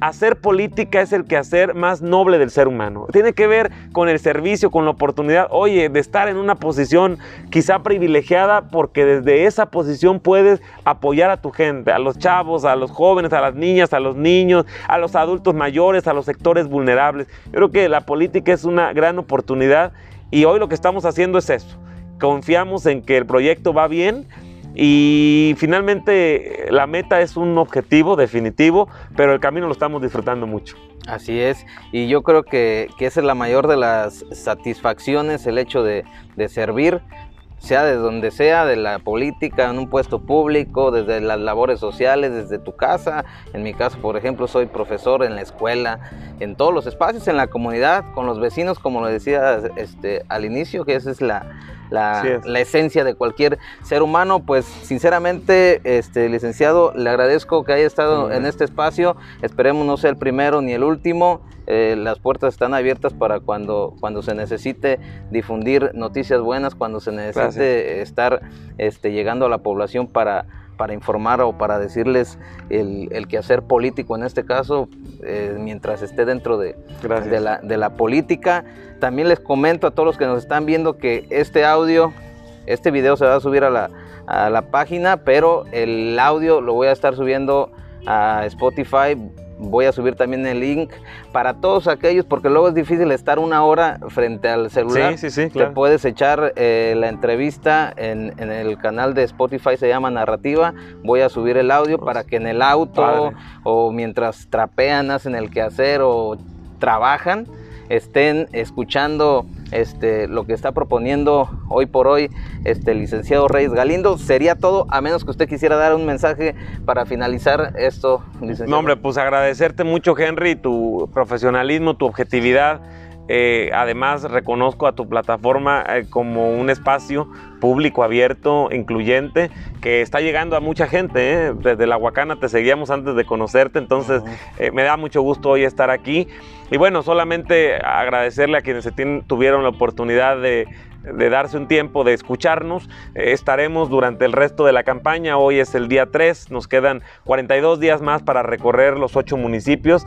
hacer política es el quehacer más noble del ser humano. Tiene que ver con el servicio, con la oportunidad, oye, de estar en una posición quizá privilegiada porque desde esa posición puedes apoyar a tu gente, a los chavos, a los jóvenes, a las niñas, a los niños, a los adultos mayores, a los sectores vulnerables. Yo creo que la política es una gran oportunidad y hoy lo que estamos haciendo es eso. Confiamos en que el proyecto va bien y finalmente la meta es un objetivo definitivo, pero el camino lo estamos disfrutando mucho. Así es, y yo creo que, que esa es la mayor de las satisfacciones, el hecho de, de servir sea de donde sea, de la política, en un puesto público, desde las labores sociales, desde tu casa. En mi caso, por ejemplo, soy profesor en la escuela, en todos los espacios, en la comunidad, con los vecinos, como lo decía este, al inicio, que esa es la, la, esencia de cualquier ser humano. Pues sinceramente, este, licenciado, le agradezco que haya estado en este espacio. Esperemos no sea el primero ni el último. Eh, las puertas están abiertas para cuando, cuando se necesite difundir noticias buenas, cuando se necesite estar este, llegando a la población para, para informar o para decirles el, el quehacer político en este caso, eh, mientras esté dentro de, de la, de, la, política. También les comento a todos los que nos están viendo que este audio, este video se va a subir a la, a la página, pero el audio lo voy a estar subiendo a Spotify voy a subir también el link para todos aquellos, porque luego es difícil estar una hora frente al celular. Sí, sí, sí, Te puedes echar eh, la entrevista en, el canal de Spotify, se llama Narrativa. Voy a subir el audio para que en el auto o mientras trapean, hacen el quehacer o trabajan, estén escuchando este, lo que está proponiendo hoy por hoy este, licenciado Reyes Galindo. Sería todo, a menos que usted quisiera dar un mensaje para finalizar esto, licenciado. No, hombre, pues agradecerte mucho, Henry, tu profesionalismo, tu objetividad. Eh, además, reconozco a tu plataforma eh, como un espacio público, abierto, incluyente, que está llegando a mucha gente. ¿eh? Desde la Huacana te seguíamos antes de conocerte, entonces me da mucho gusto hoy estar aquí. Y bueno, solamente agradecerle a quienes se tuvieron la oportunidad de, de darse un tiempo de escucharnos. estaremos durante el resto de la campaña. Hoy es el día 3, nos quedan 42 días más para recorrer los ocho municipios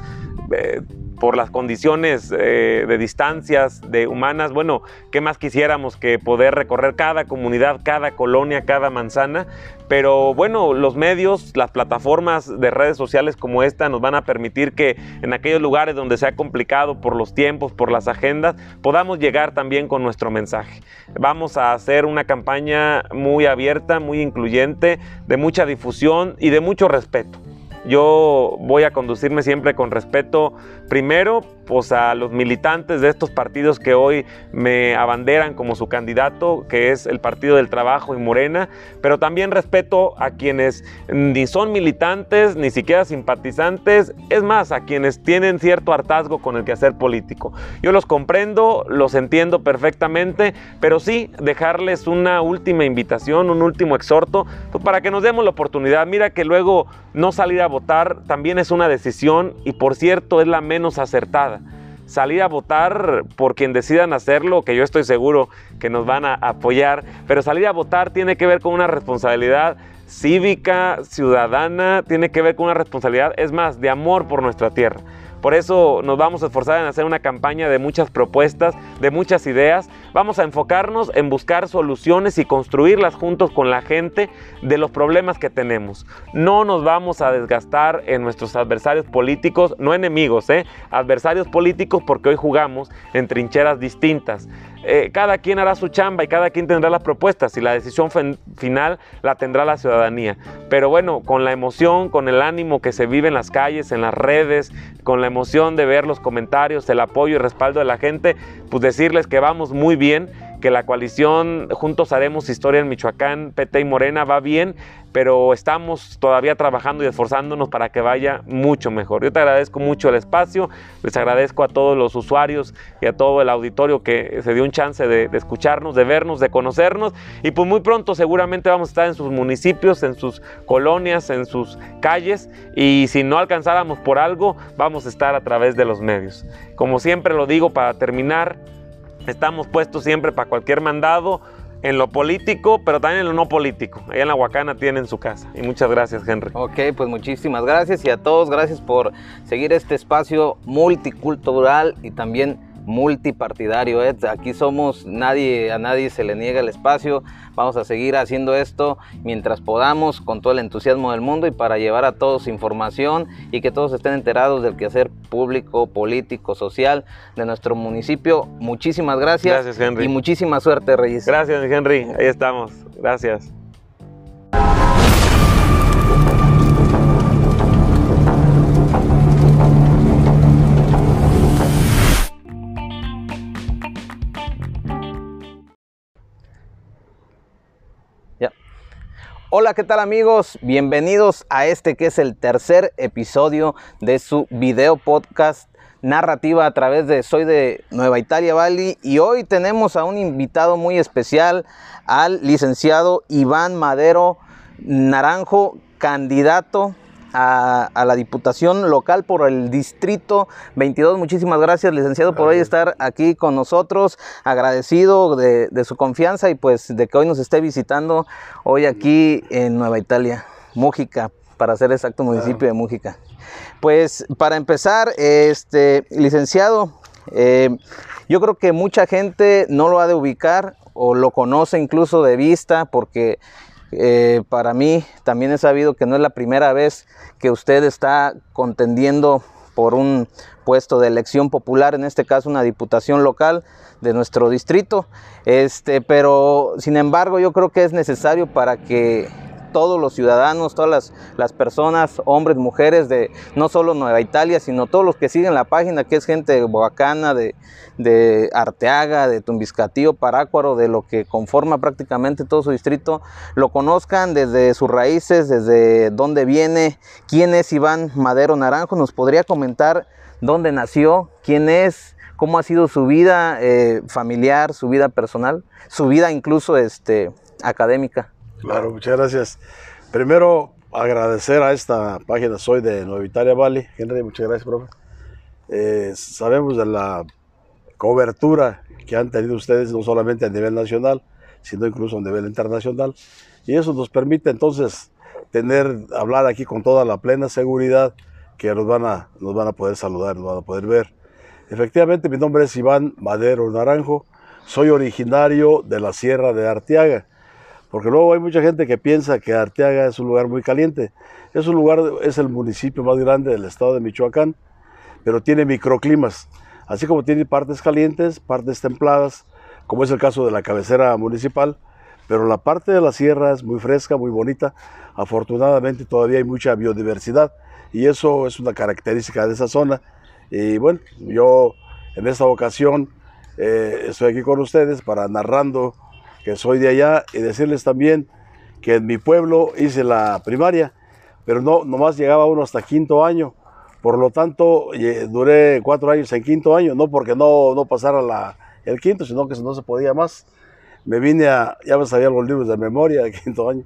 por las condiciones eh, de distancias de humanas, bueno, ¿qué más quisiéramos que poder recorrer cada comunidad, cada colonia, cada manzana? Pero bueno, los medios, las plataformas de redes sociales como esta nos van a permitir que en aquellos lugares donde sea complicado por los tiempos, por las agendas, podamos llegar también con nuestro mensaje. Vamos a hacer una campaña muy abierta, muy incluyente, de mucha difusión y de mucho respeto. Yo voy a conducirme siempre con respeto, primero, pues a los militantes de estos partidos que hoy me abanderan como su candidato, que es el Partido del Trabajo y Morena, pero también respeto a quienes ni son militantes, ni siquiera simpatizantes, es más, a quienes tienen cierto hartazgo con el quehacer político. Yo los comprendo, los entiendo perfectamente, pero sí dejarles una última invitación, un último exhorto, pues para que nos demos la oportunidad. Mira que luego no salir a votar también es una decisión y por cierto es la menos acertada. Salir a votar por quien decidan hacerlo, que yo estoy seguro que nos van a apoyar, pero salir a votar tiene que ver con una responsabilidad cívica, ciudadana, tiene que ver con una responsabilidad, es más, de amor por nuestra tierra. Por eso nos vamos a esforzar en hacer una campaña de muchas propuestas, de muchas ideas, vamos a enfocarnos en buscar soluciones y construirlas juntos con la gente de los problemas que tenemos. No nos vamos a desgastar en nuestros adversarios políticos, no enemigos, ¿eh? adversarios políticos porque hoy jugamos en trincheras distintas. Eh, cada quien hará su chamba y cada quien tendrá las propuestas y la decisión final la tendrá la ciudadanía. Pero bueno, con la emoción, con el ánimo que se vive en las calles, en las redes, con la emoción de ver los comentarios, el apoyo y respaldo de la gente, pues decirles que vamos muy bien que la coalición Juntos Haremos Historia en Michoacán, PT y Morena va bien, pero estamos todavía trabajando y esforzándonos para que vaya mucho mejor. Yo te agradezco mucho el espacio, les agradezco a todos los usuarios y a todo el auditorio que se dio un chance de, escucharnos, de vernos, de conocernos y pues muy pronto seguramente vamos a estar en sus municipios, en sus colonias, en sus calles y si no alcanzáramos por algo, vamos a estar a través de los medios. Como siempre lo digo para terminar, Estamos puestos siempre para cualquier mandado en lo político, pero también en lo no político. Allá en la Huacana tienen su casa. Y muchas gracias, Henry. Ok, pues muchísimas gracias y a todos gracias por seguir este espacio multicultural y también multipartidario. ¿eh? Aquí somos, nadie, a nadie se le niega el espacio. Vamos a seguir haciendo esto mientras podamos, con todo el entusiasmo del mundo y para llevar a todos información y que todos estén enterados del quehacer público, político, social de nuestro municipio. Muchísimas gracias. Gracias, Henry. Y muchísima suerte, Reyes. Gracias, Henry. Ahí estamos. Gracias. Hola, ¿qué tal amigos? Bienvenidos a este que es el tercer episodio de su video podcast narrativa a través de Soy de Nueva Italia Bali y hoy tenemos a un invitado muy especial, al licenciado Iván Madero Naranjo, candidato a, la Diputación Local por el Distrito 22. Muchísimas gracias, licenciado, por hoy estar aquí con nosotros. Agradecido de, su confianza y pues de que hoy nos esté visitando hoy aquí en Nueva Italia, Mújica, para ser exacto, municipio de Mújica. Pues para empezar, este licenciado, eh, yo creo que mucha gente no lo ha de ubicar o lo conoce incluso de vista porque eh, para mí también he sabido que no es la primera vez que usted está contendiendo por un puesto de elección popular, en este caso una diputación local de nuestro distrito. Este, pero sin embargo, yo creo que es necesario para que todos los ciudadanos, todas las, personas, hombres, mujeres de no solo Nueva Italia, sino todos los que siguen la página, que es gente de Boacana, de, de Arteaga, de Tumbiscatío, Parácuaro, de lo que conforma prácticamente todo su distrito, lo conozcan desde sus raíces, desde dónde viene, quién es Iván Madero Naranjo, nos podría comentar dónde nació, quién es, cómo ha sido su vida eh, familiar, su vida personal, su vida incluso este, académica. Claro, muchas gracias. Primero, agradecer a esta página Soy de Nueva Italia Valley. Henry, muchas gracias, profe. Eh, sabemos de la cobertura que han tenido ustedes, no solamente a nivel nacional, sino incluso a nivel internacional. Y eso nos permite entonces tener, hablar aquí con toda la plena seguridad que nos van a, nos van a poder saludar, nos van a poder ver. Efectivamente, mi nombre es Iván Madero Naranjo, soy originario de la Sierra de Arteaga. Porque luego hay mucha gente que piensa que Arteaga es un lugar muy caliente. Es un lugar, es el municipio más grande del estado de Michoacán, pero tiene microclimas. Así como tiene partes calientes, partes templadas, como es el caso de la cabecera municipal, pero la parte de la sierra es muy fresca, muy bonita. Afortunadamente todavía hay mucha biodiversidad y eso es una característica de esa zona. Y bueno, yo en esta ocasión eh, estoy aquí con ustedes para narrando que soy de allá, y decirles también que en mi pueblo hice la primaria, pero no, nomás llegaba uno hasta quinto año. Por lo tanto, duré cuatro años en quinto año, no porque no, no pasara la, el quinto, sino que no se podía más. Me vine a, ya me sabía los libros de memoria de quinto año.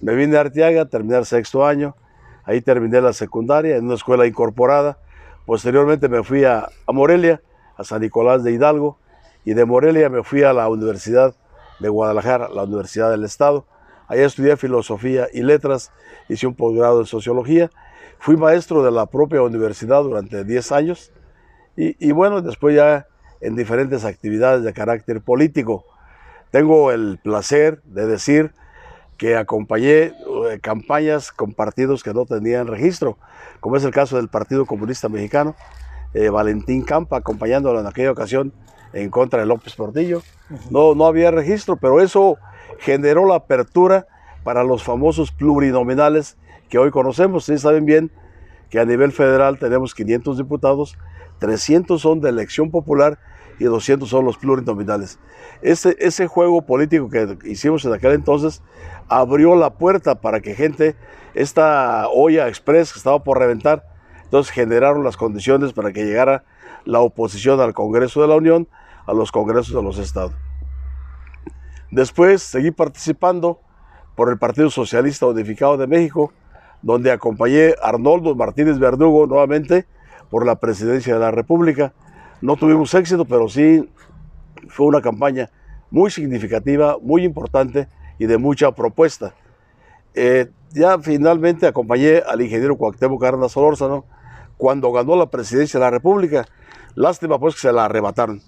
Me vine a Arteaga, terminé el sexto año. Ahí terminé la secundaria en una escuela incorporada. Posteriormente me fui a, a Morelia, a San Nicolás de Hidalgo. Y de Morelia me fui a la Universidad de Guadalajara, la Universidad del Estado. Allá estudié filosofía y letras, hice un posgrado en sociología. Fui maestro de la propia universidad durante 10 años. Y, bueno, después ya en diferentes actividades de carácter político. Tengo el placer de decir que acompañé eh, campañas con partidos que no tenían registro, como es el caso del Partido Comunista Mexicano, eh, Valentín Campa acompañándolo en aquella ocasión en contra de López Portillo. No, no había registro, pero eso generó la apertura para los famosos plurinominales que hoy conocemos. Ustedes saben bien que a nivel federal tenemos 500 diputados, 300 son de elección popular y 200 son los plurinominales. Ese, juego político que hicimos en aquel entonces abrió la puerta para que gente, esta olla express que estaba por reventar, entonces generaron las condiciones para que llegara la oposición al Congreso de la Unión, a los congresos de los estados. Después seguí participando por el Partido Socialista Unificado de México, donde acompañé a Arnoldo Martínez Verdugo nuevamente por la presidencia de la República. No tuvimos éxito, pero sí fue una campaña muy significativa, muy importante y de mucha propuesta. Eh, ya finalmente acompañé al ingeniero Cuauhtémoc Cárdenas Solórzano cuando ganó la presidencia de la República. Lástima pues que se la arrebataron.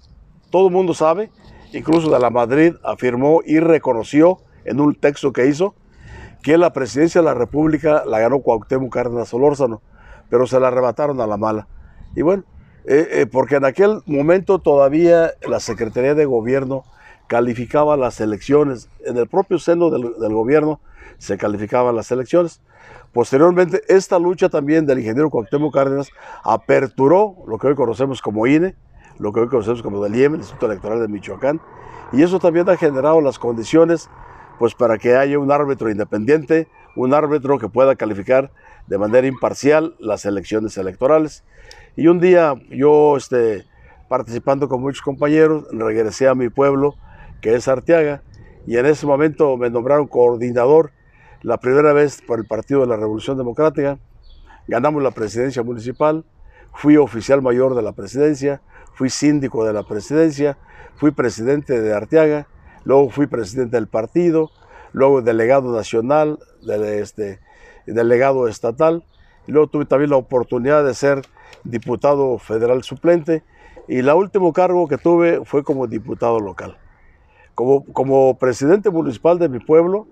Todo el mundo sabe, incluso de la Madrid afirmó y reconoció en un texto que hizo que la presidencia de la República la ganó Cuauhtémoc Cárdenas Solórzano, pero se la arrebataron a la mala. Y bueno, eh, eh, porque en aquel momento todavía la Secretaría de Gobierno calificaba las elecciones, en el propio seno del, del gobierno se calificaban las elecciones. Posteriormente, esta lucha también del ingeniero Cuauhtémoc Cárdenas aperturó lo que hoy conocemos como INE, lo que hoy conocemos como del IEM, el Instituto Electoral de Michoacán, y eso también ha generado las condiciones pues para que haya un árbitro independiente, un árbitro que pueda calificar de manera imparcial las elecciones electorales. Y un día yo, este, participando con muchos compañeros, regresé a mi pueblo, que es Arteaga, y en ese momento me nombraron coordinador la primera vez por el Partido de la Revolución Democrática. Ganamos la presidencia municipal, fui oficial mayor de la presidencia, fui síndico de la presidencia, fui presidente de Arteaga, luego fui presidente del partido, luego delegado nacional, este, delegado estatal, y luego tuve también la oportunidad de ser diputado federal suplente, y el último cargo que tuve fue como diputado local. Como, presidente municipal de mi pueblo,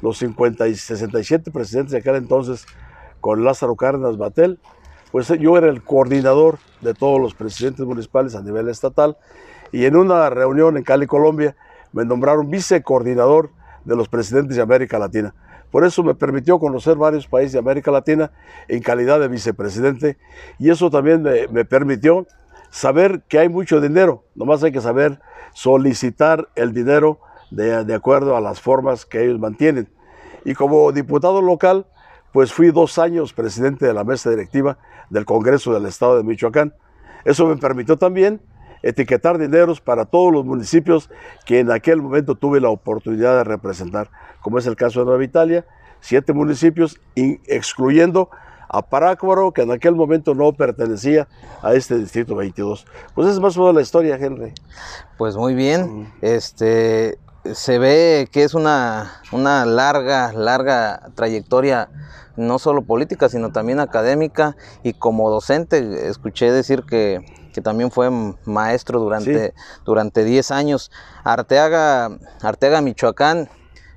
los 50 y 67 presidentes de aquel entonces, con Lázaro Cárdenas Batel, pues yo era el coordinador de todos los presidentes municipales a nivel estatal y en una reunión en Cali, Colombia, me nombraron vicecoordinador de los presidentes de América Latina. Por eso me permitió conocer varios países de América Latina en calidad de vicepresidente y eso también me, me permitió saber que hay mucho dinero, nomás hay que saber solicitar el dinero de, de acuerdo a las formas que ellos mantienen. Y como diputado local, pues fui dos años presidente de la mesa directiva del Congreso del Estado de Michoacán. Eso me permitió también etiquetar dineros para todos los municipios que en aquel momento tuve la oportunidad de representar, como es el caso de Nueva Italia, siete municipios, excluyendo a Parácuaro, que en aquel momento no pertenecía a este distrito 22. Pues esa es más o menos la historia, Henry. Pues muy bien, este se ve que es una, una larga, larga trayectoria, no solo política, sino también académica y como docente. Escuché decir que, que también fue maestro durante, sí. durante 10 años. Arteaga, Arteaga Michoacán,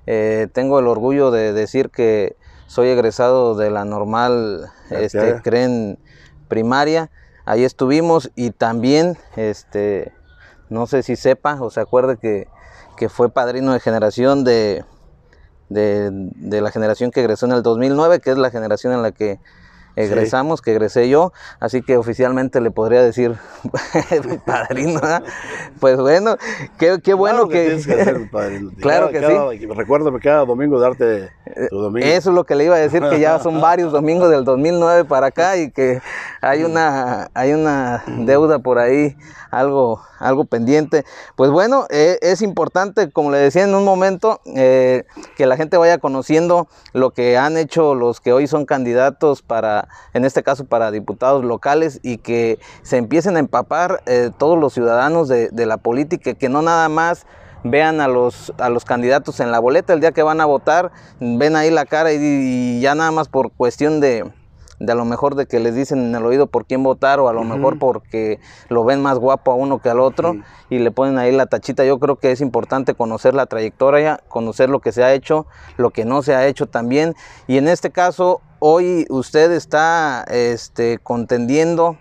eh, tengo el orgullo de decir que soy egresado de la normal este, CREN primaria. Ahí estuvimos y también, este, no sé si sepa o se acuerde que que fue padrino de generación de, de, de, la generación que egresó en el 2009, que es la generación en la que egresamos, sí. que egresé yo, así que oficialmente le podría decir padrino. ¿eh? Pues bueno, qué, qué bueno claro que... que... que hacer padrino. claro cada, que cada, sí. Recuérdame cada domingo darte tu domingo. Eso es lo que le iba a decir, que ya son varios domingos del 2009 para acá y que hay una, hay una deuda por ahí, algo, algo pendiente. Pues bueno, eh, es importante, como le decía en un momento, eh, que la gente vaya conociendo lo que han hecho los que hoy son candidatos para, en este caso para diputados locales y que se empiecen a empapar eh, todos los ciudadanos de, de la política, que no nada más vean a los, a los candidatos en la boleta el día que van a votar, ven ahí la cara y, y ya nada más por cuestión de, de a lo mejor de que les dicen en el oído por quién votar o a lo mejor porque lo ven más guapo a uno que al otro y le ponen ahí la tachita. Yo creo que es importante conocer la trayectoria, conocer lo que se ha hecho, lo que no se ha hecho también. Y en este caso, hoy usted está este, contendiendo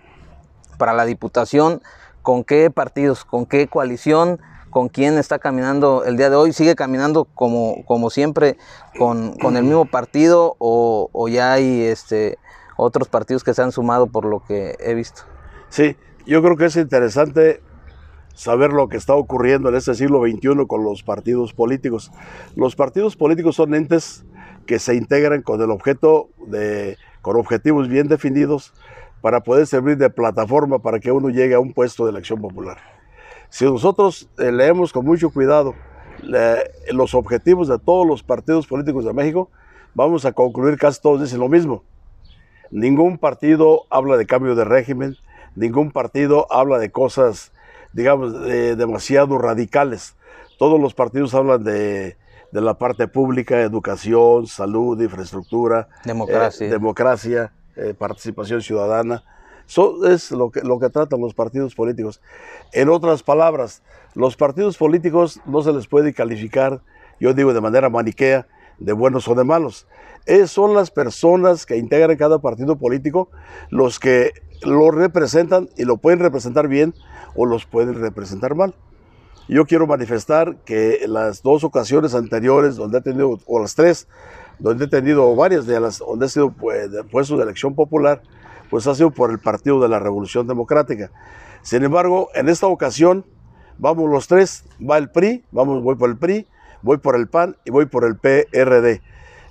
para la diputación con qué partidos, con qué coalición con quién está caminando el día de hoy, sigue caminando como, como siempre con, el mismo partido o, o, ya hay este otros partidos que se han sumado por lo que he visto. Sí, yo creo que es interesante saber lo que está ocurriendo en este siglo XXI con los partidos políticos. Los partidos políticos son entes que se integran con el objeto de, con objetivos bien definidos para poder servir de plataforma para que uno llegue a un puesto de elección popular. Si nosotros eh, leemos con mucho cuidado los objetivos de todos los partidos políticos de México, vamos a concluir casi todos dicen lo mismo. Ningún partido habla de cambio de régimen, ningún partido habla de cosas, digamos, demasiado radicales. Todos los partidos hablan de, la parte pública, educación, salud, infraestructura, democracia, eh, democracia eh, participación ciudadana. Eso es lo que, lo que tratan los partidos políticos. En otras palabras, los partidos políticos no se les puede calificar, yo digo de manera maniquea, de buenos o de malos. Es, son las personas que integran cada partido político los que lo representan y lo pueden representar bien o los pueden representar mal. Yo quiero manifestar que las dos ocasiones anteriores, donde he tenido, o las tres, donde he tenido varias de las, donde he sido pues, puesto de elección popular, pues ha sido por el Partido de la Revolución Democrática. Sin embargo, en esta ocasión, vamos los tres, va el PRI, vamos, voy por el PRI, voy por el PAN y voy por el PRD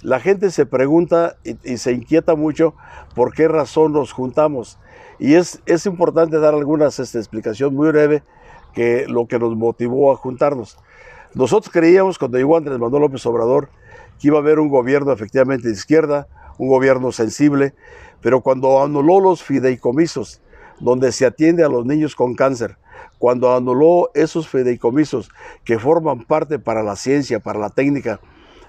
la gente se pregunta y, se inquieta mucho por qué razón nos juntamos. Y es, es importante dar algunas esta explicación muy breve que lo que nos motivó a juntarnos. Nosotros creíamos cuando llegó Andrés Manuel López Obrador que iba a haber un gobierno efectivamente de izquierda, un gobierno sensible, pero cuando anuló los fideicomisos, donde se atiende a los niños con cáncer, cuando anuló esos fideicomisos que forman parte para la ciencia, para la técnica,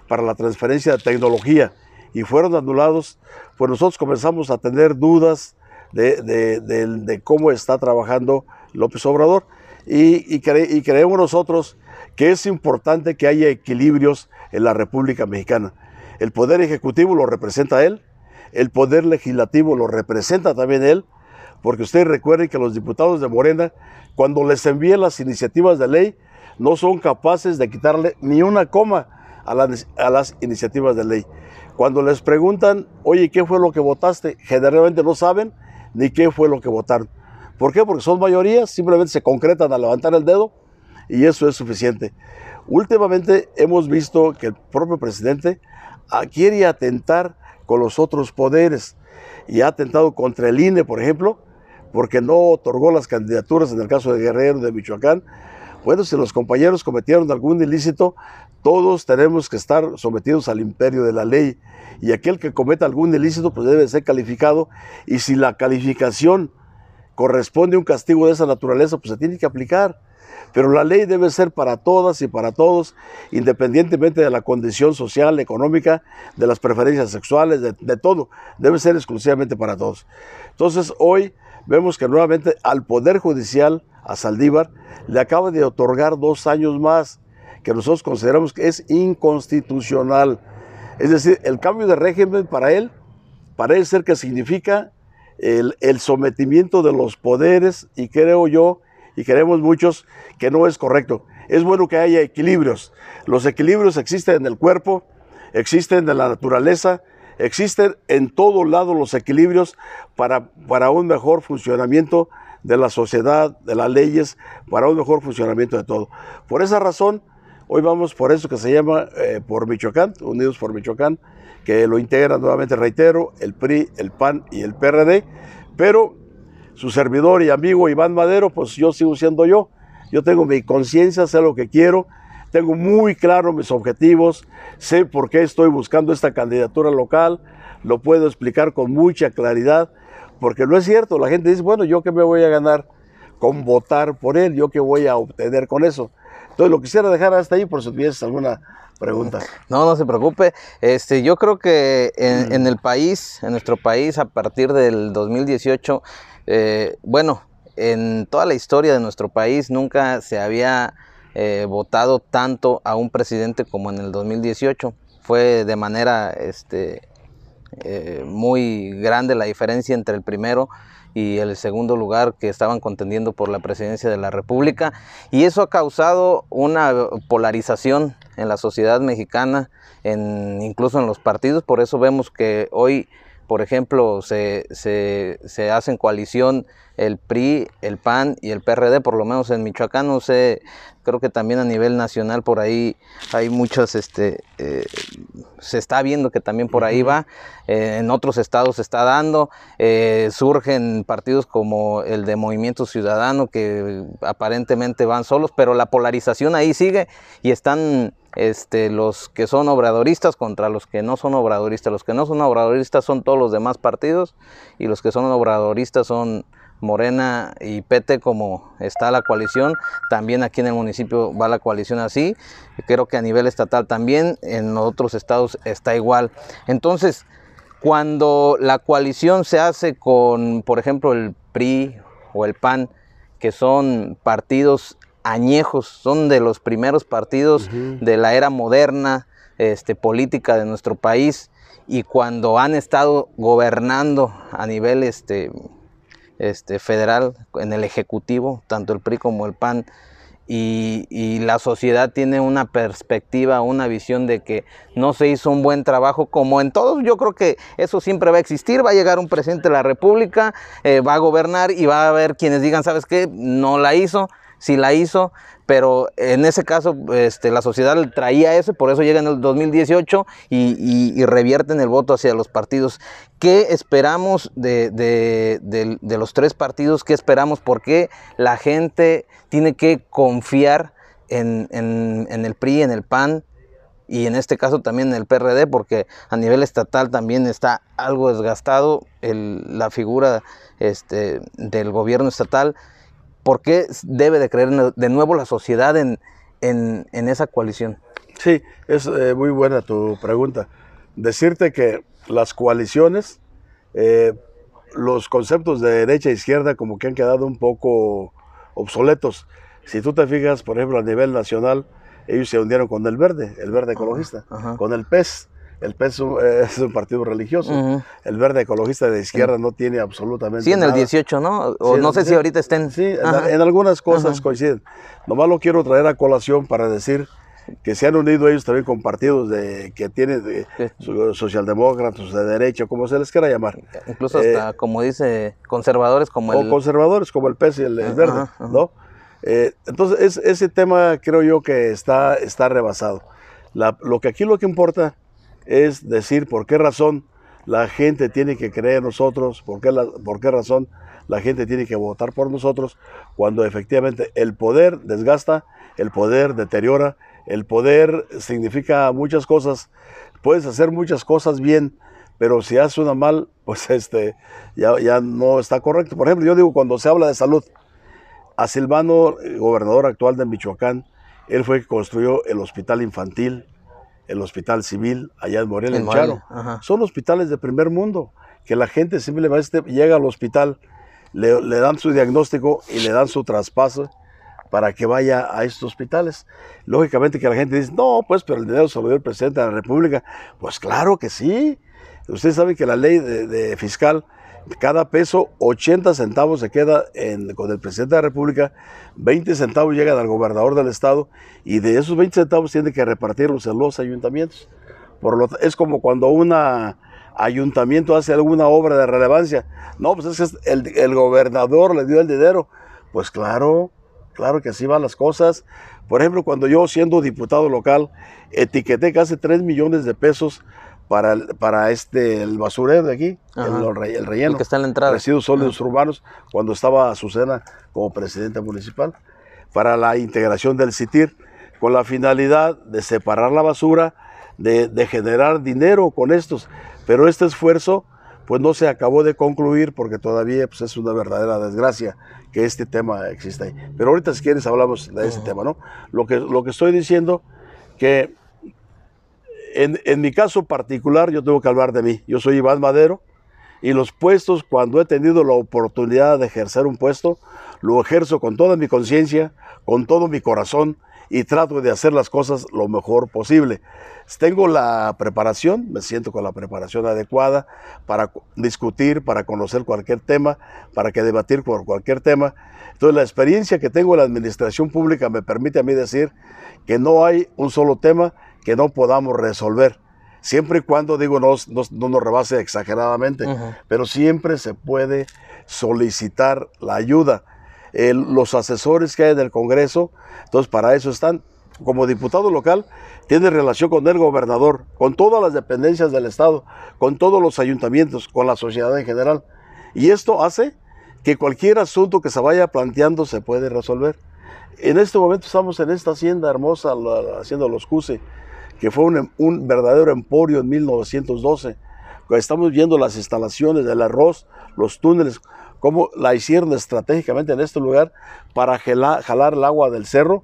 para la transferencia de tecnología y fueron anulados, pues nosotros comenzamos a tener dudas de, cómo está trabajando López Obrador y, creemos nosotros que es importante que haya equilibrios en la República Mexicana. El Poder Ejecutivo lo representa él, el Poder Legislativo lo representa también él, porque ustedes recuerden que los diputados de Morena, cuando les envíen las iniciativas de ley, no son capaces de quitarle ni una coma a, las iniciativas de ley. Cuando les preguntan, oye, ¿qué fue lo que votaste? Generalmente no saben ni qué fue lo que votaron. ¿Por qué? Porque son mayorías, simplemente se concretan a levantar el dedo y eso es suficiente. Últimamente hemos visto que el propio presidente quiere atentar con los otros poderes y ha atentado contra el INE, por ejemplo, porque no otorgó las candidaturas en el caso de Guerrero, de Michoacán. Bueno, si los compañeros cometieron algún ilícito, todos tenemos que estar sometidos al imperio de la ley y aquel que cometa algún ilícito pues debe ser calificado y si la calificación corresponde un castigo de esa naturaleza pues se tiene que aplicar. Pero la ley debe ser para todas y para todos, independientemente de la condición social, económica, de las preferencias sexuales, de, de todo. Debe ser exclusivamente para todos. Entonces hoy vemos que nuevamente al Poder Judicial, a Saldívar, le acaba de otorgar dos años más que nosotros consideramos que es inconstitucional. Es decir, el cambio de régimen para él parece ser que significa el, sometimiento de los poderes y creo yo, y queremos muchos, que no es correcto. Es bueno que haya equilibrios. Los equilibrios existen en el cuerpo, existen en la naturaleza, existen en todo lado los equilibrios para, para un mejor funcionamiento de la sociedad, de las leyes, para un mejor funcionamiento de todo. Por esa razón, Hoy vamos por eso que se llama eh, por Michoacán, Unidos por Michoacán, que lo integra nuevamente, reitero, el PRI, el PAN y el PRD, pero su servidor y amigo Iván Madero, pues yo sigo siendo yo. Yo tengo mi conciencia, sé lo que quiero, tengo muy claro mis objetivos, sé por qué estoy buscando esta candidatura local, lo puedo explicar con mucha claridad, porque no es cierto, la gente dice, bueno, yo qué me voy a ganar con votar por él, yo qué voy a obtener con eso. Entonces lo quisiera dejar hasta ahí por si tuvieses alguna pregunta. No, no se preocupe. Este, yo creo que en, en el país, en nuestro país, a partir del 2018, eh, bueno, en toda la historia de nuestro país nunca se había eh, votado tanto a un presidente como en el 2018. Fue de manera este, eh, muy grande la diferencia entre el primero y el segundo lugar que estaban contendiendo por la presidencia de la República. Y eso ha causado una polarización en la sociedad mexicana, en, incluso en los partidos. Por eso vemos que hoy, por ejemplo, se, se, se hacen coalición el PRI, el PAN y el PRD, por lo menos en Michoacán, no sé, creo que también a nivel nacional por ahí hay muchos, este, eh, se está viendo que también por ahí va, eh, en otros estados se está dando, eh, surgen partidos como el de Movimiento Ciudadano que aparentemente van solos, pero la polarización ahí sigue y están este, los que son obradoristas contra los que no son obradoristas. Los que no son obradoristas son todos los demás partidos y los que son obradoristas son Morena y PT como está la coalición, también aquí en el municipio va la coalición así, creo que a nivel estatal también, en otros estados está igual. Entonces, cuando la coalición se hace con, por ejemplo, el PRI o el PAN, que son partidos añejos, son de los primeros partidos de la era moderna este, política de nuestro país, y cuando han estado gobernando a nivel este, este, federal, en el Ejecutivo, tanto el PRI como el PAN, y, y, la sociedad tiene una perspectiva, una visión de que no se hizo un buen trabajo, como en todos, yo creo que eso siempre va a existir, va a llegar un presidente de la República, eh, va a gobernar y va a haber quienes digan, ¿sabes qué? No la hizo, si la hizo, pero en ese caso este, la sociedad traía eso, por eso llega en el 2018 y, y, y revierten el voto hacia los partidos. ¿Qué esperamos de, los tres partidos? ¿Qué esperamos? ¿Por qué la gente tiene que confiar en, el PRI, en el PAN? y en este caso también en el PRD, porque a nivel estatal también está algo desgastado la figura este, del gobierno estatal. ¿Por qué debe de creer de nuevo la sociedad en, en, en esa coalición? Sí, es eh, muy buena tu pregunta. Decirte que las coaliciones, eh, los conceptos de derecha e izquierda como que han quedado un poco obsoletos. Si tú te fijas, por ejemplo, a nivel nacional, ellos se unieron con el verde, el verde ecologista, ajá, ajá. con el PES. El PES es un partido religioso. Uh -huh. El verde ecologista de izquierda no tiene absolutamente Sí, en nada. el 18, ¿no? O sí, no sé si ahorita estén. Sí, en, en, algunas cosas Ajá. coinciden. Nomás lo quiero traer a colación para decir que se han unido ellos también con partidos de, que tienen de, socialdemócratas, de derecha, como se les quiera llamar. Incluso hasta, eh, como dice, conservadores como o el... conservadores como el PES y el, el verde, ajá. ¿no? Eh, entonces, es, ese tema creo yo que está, está rebasado. La, lo que aquí lo que importa es decir por qué razón la gente tiene que creer en nosotros, por qué, la, razón la gente tiene que votar por nosotros, cuando efectivamente el poder desgasta, el poder deteriora, el poder significa muchas cosas, puedes hacer muchas cosas bien, pero si haces una mal, pues este, ya, ya no está correcto. Por ejemplo, yo digo, cuando se habla de salud, a Silvano, gobernador actual de Michoacán, él fue el que construyó el hospital infantil, el hospital civil allá en Morelia, en, Charo. Son hospitales de primer mundo, que la gente simplemente llega al hospital, le, le, dan su diagnóstico y le dan su traspaso para que vaya a estos hospitales. Lógicamente que la gente dice, no, pues, pero el dinero se lo dio el presidente de la República. Pues claro que sí. Ustedes saben que la ley de, de fiscal cada peso 80 centavos se queda con el presidente de la República, 20 centavos llegan al gobernador del estado y de esos 20 centavos tiene que repartirlos en los ayuntamientos. Por lo, es como cuando un ayuntamiento hace alguna obra de relevancia. No, pues es que el, el gobernador le dio el dinero. Pues claro, claro que así van las cosas. Por ejemplo, cuando yo siendo diputado local etiqueté casi 3 millones de pesos para, para este, el basurero de aquí, el, el, relleno. El que está en la entrada. Residuos sólidos Ajá. urbanos, cuando estaba Azucena como presidenta municipal, para la integración del CITIR, con la finalidad de separar la basura, de, de generar dinero con estos. Pero este esfuerzo, pues no se acabó de concluir porque todavía pues, es una verdadera desgracia que este tema exista ahí. Pero ahorita si quieres hablamos de ese tema, ¿no? Lo que, lo que estoy diciendo que en, en, mi caso particular yo tengo que hablar de mí. Yo soy Iván Madero y los puestos, cuando he tenido la oportunidad de ejercer un puesto, lo ejerzo con toda mi conciencia, con todo mi corazón y trato de hacer las cosas lo mejor posible. Tengo la preparación, me siento con la preparación adecuada para discutir, para conocer cualquier tema, para que debatir por cualquier tema. Entonces la experiencia que tengo en la administración pública me permite a mí decir que no hay un solo tema que no podamos resolver. Siempre y cuando, digo, no, no, nos rebase exageradamente, pero siempre se puede solicitar la ayuda. los asesores que hay en el Congreso, entonces para eso están. Como diputado local, tiene relación con el gobernador, con todas las dependencias del Estado, con todos los ayuntamientos, con la sociedad en general. Y esto hace que cualquier asunto que se vaya planteando se puede resolver. En este momento estamos en esta hacienda hermosa, la, hacienda Los Cuse, que fue un, verdadero emporio en 1912. Estamos viendo las instalaciones del arroz, los túneles, cómo la hicieron estratégicamente en este lugar para jalar, el agua del cerro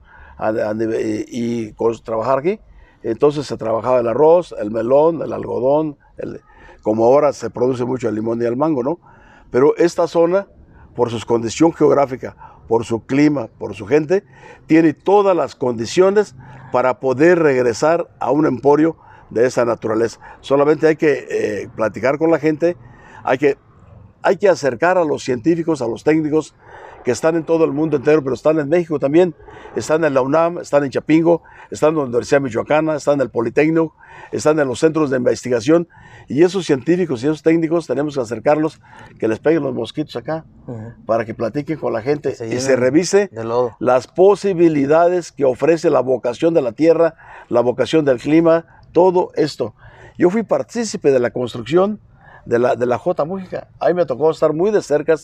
y, trabajar aquí. Entonces se trabajaba el arroz, el melón, el algodón, como ahora se produce mucho el limón y el mango, ¿no? Pero esta zona, por su condición geográfica, por su clima, por su gente, tiene todas las condiciones para poder regresar a un emporio de esa naturaleza. Solamente hay que eh, platicar con la gente, hay que, hay que acercar a los científicos, a los técnicos que están en todo el mundo entero, pero están en México también, están en la UNAM, están en Chapingo, están en la Universidad Michoacana, están en el Politécnico, están en los centros de investigación, y esos científicos y esos técnicos tenemos que acercarlos, que les peguen los mosquitos acá, para que platiquen con la gente y se revise las posibilidades que ofrece la vocación de la tierra, la vocación del clima, todo esto. Yo fui partícipe de la construcción de la, de la J Mújica. Ahí me tocó estar muy de cerca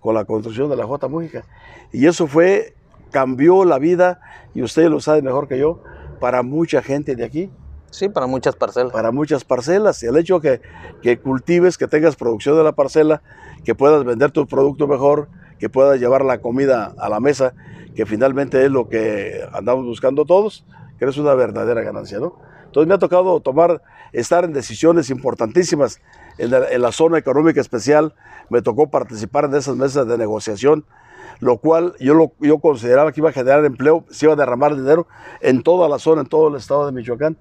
con la construcción de la J Mújica. Y eso fue, cambió la vida, y ustedes lo saben mejor que yo, para mucha gente de aquí. Sí, para muchas parcelas. Para muchas parcelas. Y el hecho que, que cultives, que tengas producción de la parcela, que puedas vender tu producto mejor, que puedas llevar la comida a la mesa, que finalmente es lo que andamos buscando todos, que es una verdadera ganancia, ¿no? Entonces me ha tocado tomar, estar en decisiones importantísimas en la, zona económica especial, me tocó participar en esas mesas de negociación, lo cual yo, lo, yo consideraba que iba a generar empleo, se iba a derramar dinero en toda la zona, en todo el estado de Michoacán.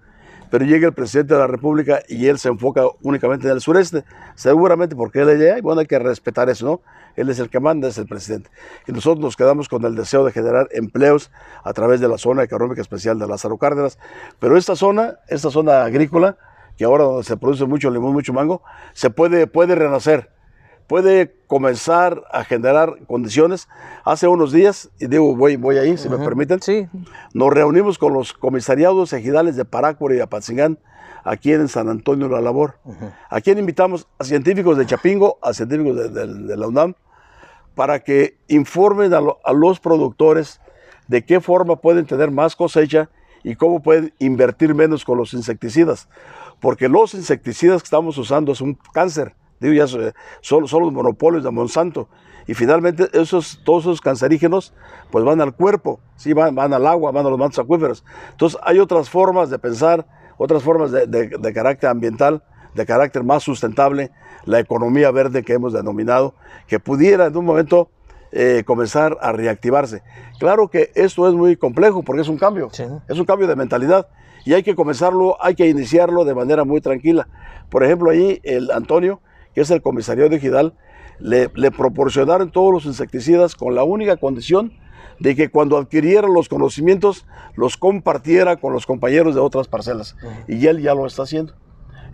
Pero llega el presidente de la República y él se enfoca únicamente en el sureste, seguramente porque él es y bueno, hay que respetar eso, ¿no? Él es el que manda, es el presidente. Y nosotros nos quedamos con el deseo de generar empleos a través de la zona económica especial de Lázaro Cárdenas. Pero esta zona, esta zona agrícola, que ahora donde se produce mucho limón, mucho mango, se puede, puede renacer, puede comenzar a generar condiciones. Hace unos días, y digo, voy, voy ahí, si me permiten, sí. nos reunimos con los comisariados ejidales de Parácora y Apatzingán, aquí en San Antonio de la Labor. ¿A quien invitamos? A científicos de Chapingo, a científicos de, la UNAM, para que informen a, a los productores de qué forma pueden tener más cosecha y cómo pueden invertir menos con los insecticidas porque los insecticidas que estamos usando es un cáncer. Digo, ya son, los monopolios de Monsanto. Y finalmente esos, todos esos cancerígenos pues van al cuerpo, ¿sí? van, van al agua, van a los mantos acuíferos. Entonces hay otras formas de pensar, otras formas de, carácter ambiental, de carácter más sustentable, la economía verde que hemos denominado, que pudiera en un momento eh, comenzar a reactivarse. Claro que esto es muy complejo porque es un cambio, es un cambio de mentalidad y hay que comenzarlo, hay que iniciarlo de manera muy tranquila. Por ejemplo, ahí el Antonio, que es el comisario de Gidal, le, proporcionaron todos los insecticidas con la única condición de que cuando adquiriera los conocimientos los compartiera con los compañeros de otras parcelas. Y él ya lo está haciendo.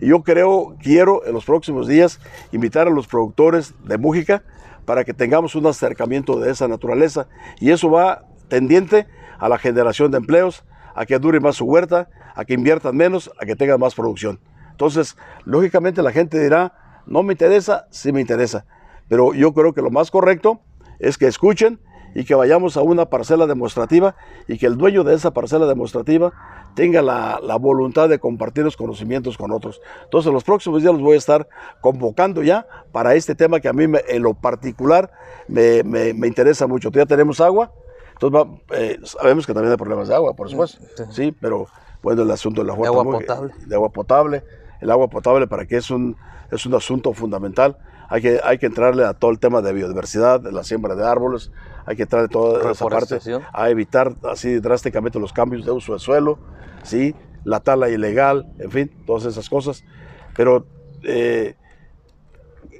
Y yo creo, quiero en los próximos días invitar a los productores de Mújica para que tengamos un acercamiento de esa naturaleza. Y eso va tendiente a la generación de empleos, a que dure más su huerta, a que inviertan menos, a que tengan más producción. Entonces, lógicamente la gente dirá, no me interesa, sí me interesa. Pero yo creo que lo más correcto es que escuchen y que vayamos a una parcela demostrativa y que el dueño de esa parcela demostrativa tenga la, la, voluntad de compartir los conocimientos con otros. Entonces, los próximos días los voy a estar convocando ya para este tema que a mí me, en lo particular me, me, me, interesa mucho. Ya tenemos agua, entonces va, eh, sabemos que también hay problemas de agua, por supuesto, sí, pero bueno, el asunto de, la de agua potable. De agua potable, el agua potable para que es un, es un asunto fundamental. Hay que, hay que entrarle a todo el tema de biodiversidad, de la siembra de árboles, hay que entrarle toda esa parte a evitar así drásticamente los cambios de uso de suelo, ¿sí? la tala ilegal, en fin, todas esas cosas. Pero eh,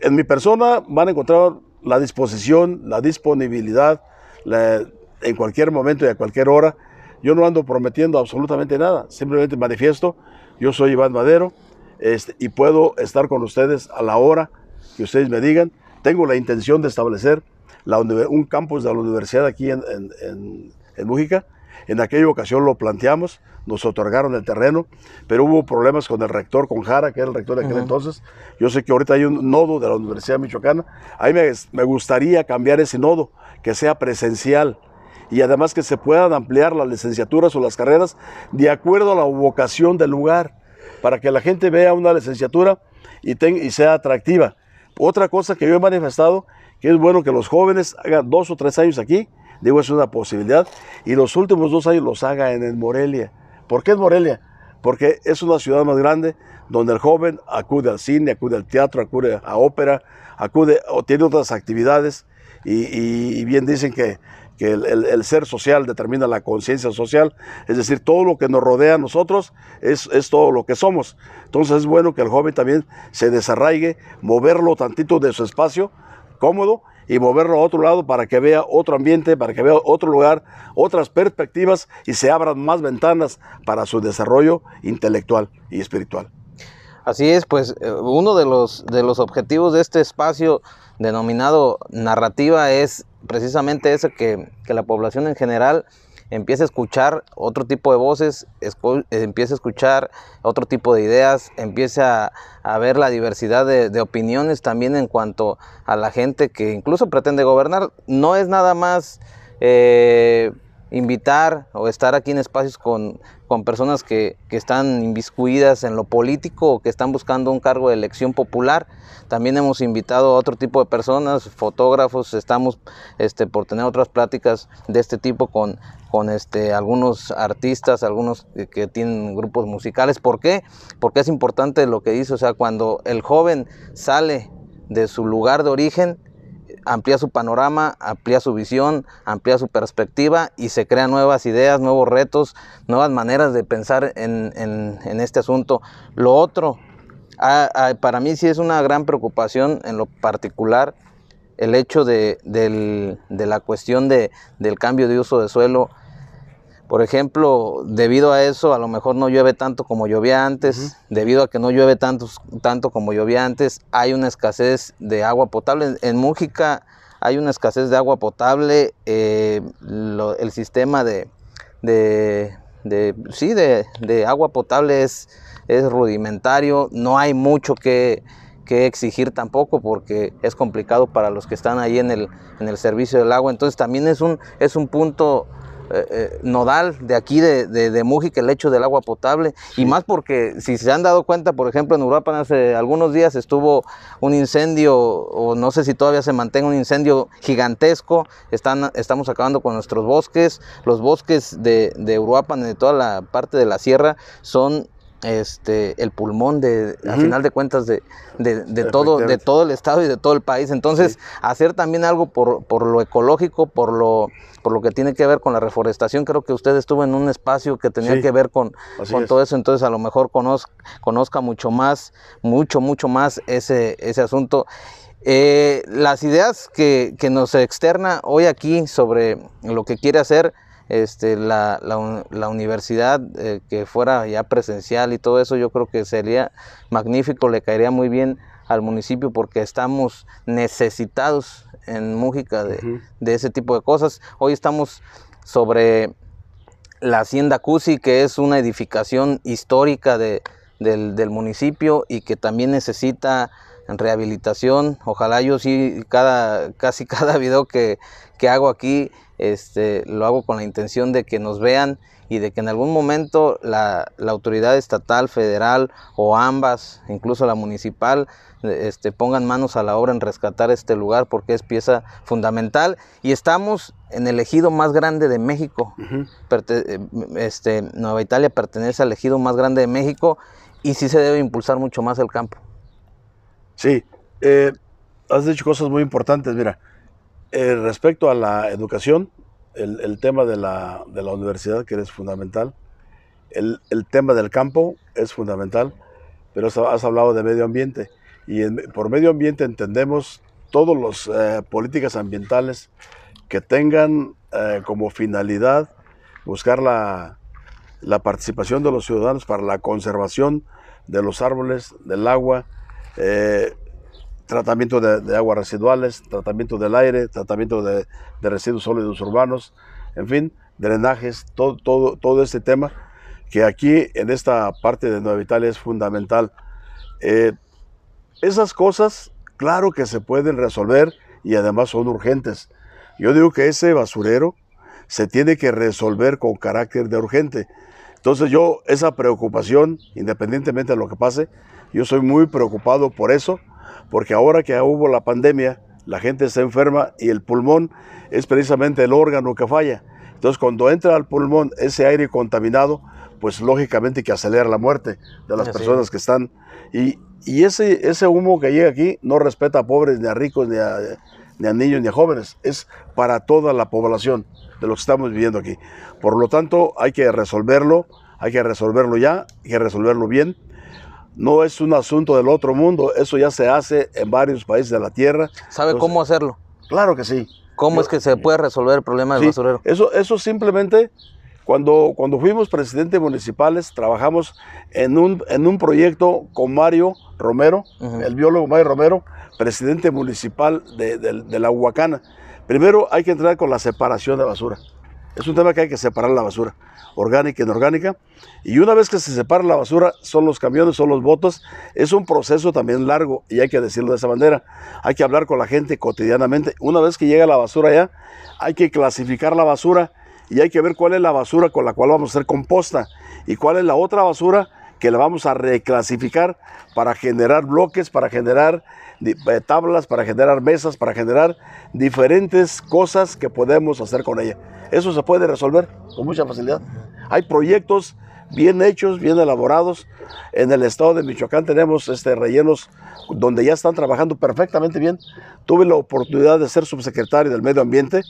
en mi persona van a encontrar la disposición, la disponibilidad, la, en cualquier momento y a cualquier hora. Yo no ando prometiendo absolutamente nada, simplemente manifiesto, yo soy Iván Madero este, y puedo estar con ustedes a la hora que ustedes me digan. Tengo la intención de establecer la, un campus de la universidad aquí en, en, en, Mújica. En aquella ocasión lo planteamos, nos otorgaron el terreno, pero hubo problemas con el rector, con Jara, que era el rector de aquel uh -huh. entonces. Yo sé que ahorita hay un nodo de la Universidad Michoacana. A mí me, me gustaría cambiar ese nodo, que sea presencial y además que se puedan ampliar las licenciaturas o las carreras de acuerdo a la vocación del lugar, para que la gente vea una licenciatura y, ten, y sea atractiva. Otra cosa que yo he manifestado, que es bueno que los jóvenes hagan dos o tres años aquí, digo, es una posibilidad, y los últimos dos años los haga en el Morelia. ¿Por qué en Morelia? Porque es una ciudad más grande donde el joven acude al cine, acude al teatro, acude a ópera, acude o tiene otras actividades, y, bien dicen que que el, el, ser social determina la conciencia social, es decir, todo lo que nos rodea a nosotros es, es, todo lo que somos. Entonces es bueno que el joven también se desarraigue, moverlo tantito de su espacio cómodo y moverlo a otro lado para que vea otro ambiente, para que vea otro lugar, otras perspectivas y se abran más ventanas para su desarrollo intelectual y espiritual. Así es, pues uno de los, de los objetivos de este espacio denominado narrativa es precisamente eso, que, que, la población en general empiece a escuchar otro tipo de voces, empiece a escuchar otro tipo de ideas, empiece a, ver la diversidad de, de, opiniones también en cuanto a la gente que incluso pretende gobernar. No es nada más eh, invitar o estar aquí en espacios con, con personas que, que, están inviscuidas en lo político o que están buscando un cargo de elección popular. También hemos invitado a otro tipo de personas, fotógrafos, estamos este, por tener otras pláticas de este tipo con, con este, algunos artistas, algunos que, que, tienen grupos musicales. ¿Por qué? Porque es importante lo que dice, o sea, cuando el joven sale de su lugar de origen, amplía su panorama, amplía su visión, amplía su perspectiva y se crean nuevas ideas, nuevos retos, nuevas maneras de pensar en, en, en este asunto. Lo otro, para mí sí es una gran preocupación en lo particular el hecho de, la cuestión de, del cambio de uso de suelo. Por ejemplo, debido a eso, a lo mejor no llueve tanto como llovía antes, uh -huh. debido a que no llueve tanto, tanto como llovía antes, hay una escasez de agua potable. En, en Mújica hay una escasez de agua potable, eh, lo, el sistema de, de, de sí, de, de, agua potable es, es rudimentario, no hay mucho que, que exigir tampoco porque es complicado para los que están ahí en el, en el servicio del agua. Entonces también es un, es un punto eh, eh, nodal de aquí de, de, de, Mújica el hecho del agua potable. Sí. y más porque si se han dado cuenta por ejemplo en Uruapan hace algunos días estuvo un incendio o no sé si todavía se mantenga un incendio gigantesco. Están, estamos acabando con nuestros bosques. Los bosques de, de Uruapan de toda la parte de la sierra son este, el pulmón de, uh -huh. a final de cuentas de, de, de todo, de todo el estado y de todo el país. Entonces, sí. hacer también algo por, por, lo ecológico, por lo, por lo que tiene que ver con la reforestación. Creo que usted estuvo en un espacio que tenía sí. que ver con, con todo eso. Entonces, a lo mejor conozca, conozca mucho más, mucho, mucho más ese, ese asunto. Eh, las ideas que, que nos externa hoy aquí sobre lo que quiere hacer este, la, la, la universidad eh, que fuera ya presencial y todo eso, yo creo que sería magnífico, le caería muy bien al municipio porque estamos necesitados en Mújica de, uh -huh. de ese tipo de cosas. Hoy estamos sobre la Hacienda Cusi, que es una edificación histórica de, del, del municipio y que también necesita rehabilitación. Ojalá yo sí, cada, casi cada video que, que hago aquí este, lo hago con la intención de que nos vean y de que en algún momento la, autoridad estatal, federal o ambas, incluso la municipal, este, pongan manos a la obra en rescatar este lugar porque es pieza fundamental y estamos en el ejido más grande de México. Este, Nueva Italia pertenece al ejido más grande de México y sí se debe impulsar mucho más el campo. Sí, eh, has dicho cosas muy importantes. Mira, eh, respecto a la educación, el, tema de la, de la, universidad, que es fundamental, el, el, tema del campo es fundamental, pero has hablado de medio ambiente. Y por medio ambiente entendemos todas las eh, políticas ambientales que tengan eh, como finalidad buscar la, la, participación de los ciudadanos para la conservación de los árboles, del agua, tratamiento de, aguas residuales, tratamiento del aire, tratamiento de, residuos sólidos urbanos, en fin, drenajes, todo, todo, todo este tema que aquí en esta parte de Nueva Italia es fundamental. Eh, esas cosas, claro que se pueden resolver y además son urgentes. Yo digo que ese basurero se tiene que resolver con carácter de urgente. Entonces yo, esa preocupación, independientemente de lo que pase, yo soy muy preocupado por eso porque ahora que hubo la pandemia, la gente está enferma y el pulmón es precisamente el órgano que falla. Entonces, cuando entra al pulmón ese aire contaminado, pues lógicamente que acelera la muerte de las personas que están. Y, ese, ese humo que llega aquí no respeta a pobres, ni a ricos, ni a, ni a niños, ni a jóvenes. Es para toda la población de lo que estamos viviendo aquí. Por lo tanto, hay que resolverlo, hay que resolverlo ya, hay que resolverlo bien no es un asunto del otro mundo, eso ya se hace en varios países de la Tierra. ¿Sabe cómo hacerlo? Claro que sí. ¿Cómo es que se puede resolver el problema del basurero? Eso, eso simplemente, cuando, cuando fuimos presidentes municipales, trabajamos en un, en un proyecto con Mario Romero, el biólogo Mario Romero, presidente municipal de, de la Huacana. Primero hay que entrar con la separación de basura. Es un tema que hay que separar la basura, orgánica y inorgánica. Y una vez que se separa la basura, son los camiones, son los botes. Es un proceso también largo y hay que decirlo de esa manera. Hay que hablar con la gente cotidianamente. Una vez que llega la basura ya, hay que clasificar la basura y hay que ver cuál es la basura con la cual vamos a hacer composta y cuál es la otra basura que la vamos a reclasificar para generar bloques, para generar eh, tablas, para generar mesas, para generar diferentes cosas que podemos hacer con ella. Eso se puede resolver con mucha facilidad. Hay proyectos bien hechos, bien elaborados. En el estado de Michoacán tenemos este, rellenos donde ya están trabajando perfectamente bien. Tuve la oportunidad de ser subsecretario del Medio Ambiente,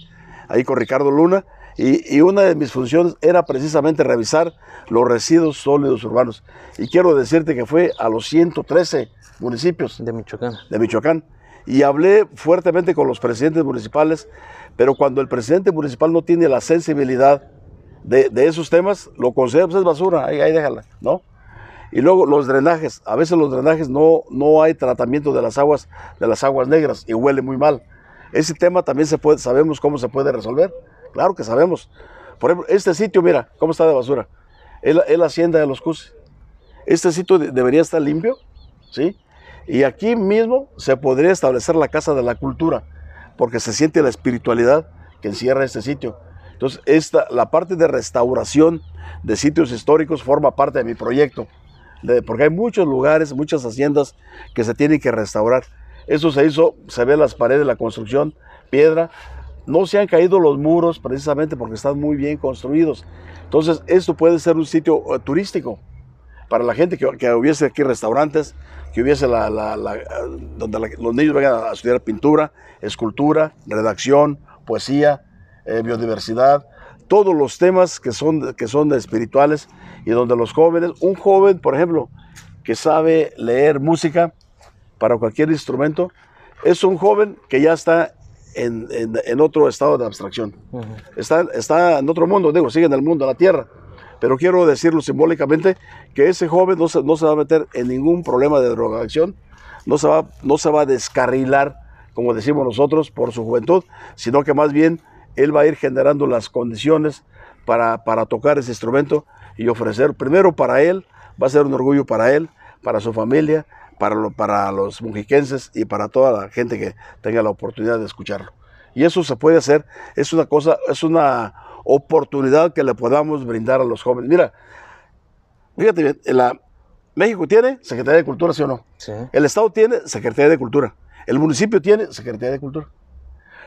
ahí con Ricardo Luna, y, una de mis funciones era precisamente revisar los residuos sólidos urbanos. Y quiero decirte que fue a los 113 municipios de Michoacán. De Michoacán. Y hablé fuertemente con los presidentes municipales, pero cuando el presidente municipal no tiene la sensibilidad de, esos temas, lo considera pues es basura, ahí, ahí déjala, ¿no? Y luego los drenajes, a veces los drenajes no, no hay tratamiento de las aguas, de las aguas negras y huele muy mal. Ese tema también se puede, sabemos cómo se puede resolver. Claro que sabemos. Por ejemplo, este sitio, mira, cómo está de basura. Es la, hacienda de los CUS. Este sitio debería estar limpio, ¿sí? Y aquí mismo se podría establecer la Casa de la Cultura, porque se siente la espiritualidad que encierra este sitio. Entonces, esta, la parte de restauración de sitios históricos forma parte de mi proyecto, porque hay muchos lugares, muchas haciendas que se tienen que restaurar. Eso se hizo, se ve las paredes, la construcción, piedra, no se han caído los muros precisamente porque están muy bien construidos. Entonces, esto puede ser un sitio eh, turístico para la gente que, hubiese aquí restaurantes, que hubiese la, donde los niños vengan a estudiar pintura, escultura, redacción, poesía, eh, biodiversidad, todos los temas que son, que son espirituales y donde los jóvenes, un joven, por ejemplo, que sabe leer música para cualquier instrumento, es un joven que ya está en, otro estado de abstracción. está, está en otro mundo, digo, sigue en el mundo, en la tierra. Pero quiero decirlo simbólicamente que ese joven no se, no se va a meter en ningún problema de drogadicción, no se, va, no se va a descarrilar, como decimos nosotros, por su juventud, sino que más bien él va a ir generando las condiciones para, para tocar ese instrumento y ofrecer, primero para él, va a ser un orgullo para él, para su familia, para, para los mujiquenses y para toda la gente que tenga la oportunidad de escucharlo. Y eso se puede hacer, es una cosa, es una oportunidad que le podamos brindar a los jóvenes. Mira, fíjate bien, en la, México tiene Secretaría de Cultura, ¿sí o no? Sí. El Estado tiene Secretaría de Cultura. El municipio tiene Secretaría de Cultura.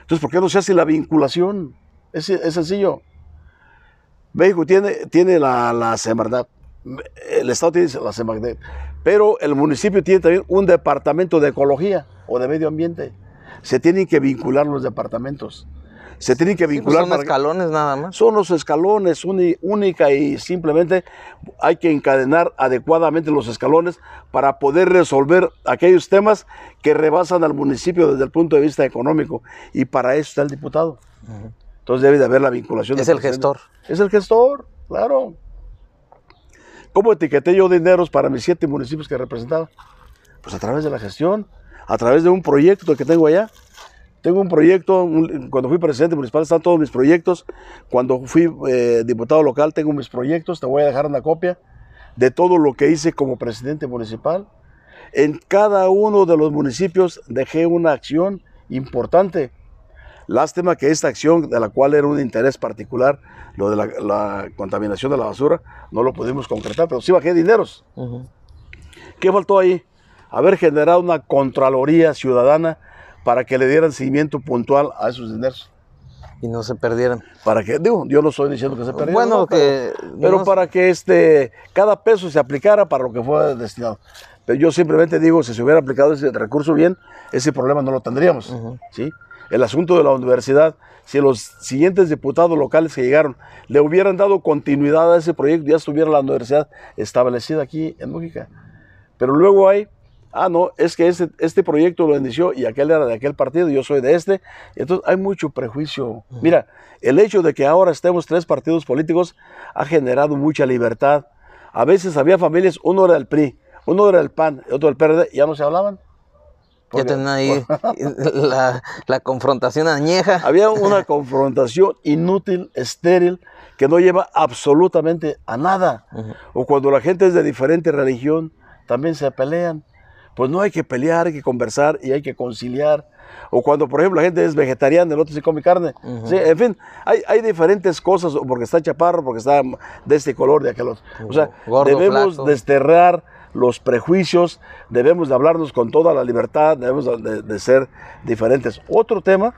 Entonces, ¿por qué no se hace la vinculación? Es, es sencillo. México tiene, tiene la, la Semarnat. El Estado tiene la Semarnat. Pero el municipio tiene también un departamento de ecología o de medio ambiente. Se tienen que vincular los departamentos. Se tienen que Sí, pues vincular. son para- escalones nada más. son los escalones única y simplemente hay que encadenar adecuadamente los escalones para poder resolver aquellos temas que rebasan al municipio desde el punto de vista económico y para eso está el diputado. Entonces debe de haber la vinculación. Es el presidente. gestor. Es el gestor, claro. ¿Cómo etiqueté yo dineros para mis siete municipios que representaba? Pues a través de la gestión, a través de un proyecto que tengo allá. Tengo un proyecto, un- cuando fui presidente municipal están todos mis proyectos. Cuando fui eh, diputado local tengo mis proyectos, te voy a dejar una copia de todo lo que hice como presidente municipal. En cada uno de los municipios dejé una acción importante. Lástima que esta acción, de la cual era un interés particular, lo de la, la contaminación de la basura, no lo pudimos concretar, pero sí bajé dineros. Ujú. ¿Qué faltó ahí? Haber generado una contraloría ciudadana para que le dieran seguimiento puntual a esos dineros. Y no se perdieran. Para que, digo, yo no estoy diciendo que se perdiera. Bueno, no, que pero, pero no- para que este, cada peso se aplicara para lo que fue destinado. Pero yo simplemente digo, si se hubiera aplicado ese recurso bien, ese problema no lo tendríamos. ¿sí? El asunto de la universidad, si los siguientes diputados locales que llegaron le hubieran dado continuidad a ese proyecto, ya estuviera la universidad establecida aquí en Mújica. Pero luego hay, ah, no, es que este, este proyecto lo inició y aquel era de aquel partido, yo soy de este. Entonces hay mucho prejuicio. Mira, el hecho de que ahora estemos tres partidos políticos ha generado mucha libertad. A veces había familias, uno era del PRI, uno era del PAN, otro del PRD, ya no se hablaban. Ya Porque- tenían ahí la, la confrontación añeja. Había una confrontación inútil, estéril, que no lleva absolutamente a nada. O cuando la gente es de diferente religión, también se pelean. Pues no hay que pelear, hay que conversar y hay que conciliar. O cuando, por ejemplo, la gente es vegetariana, el otro se come carne. Sí, en fin, hay, hay diferentes cosas, o porque está chaparro, porque está de este color, de aquel otro. O sea, Gordo, debemos flaco. desterrar los prejuicios, debemos de hablarnos con toda la libertad, debemos de, de ser diferentes. Otro tema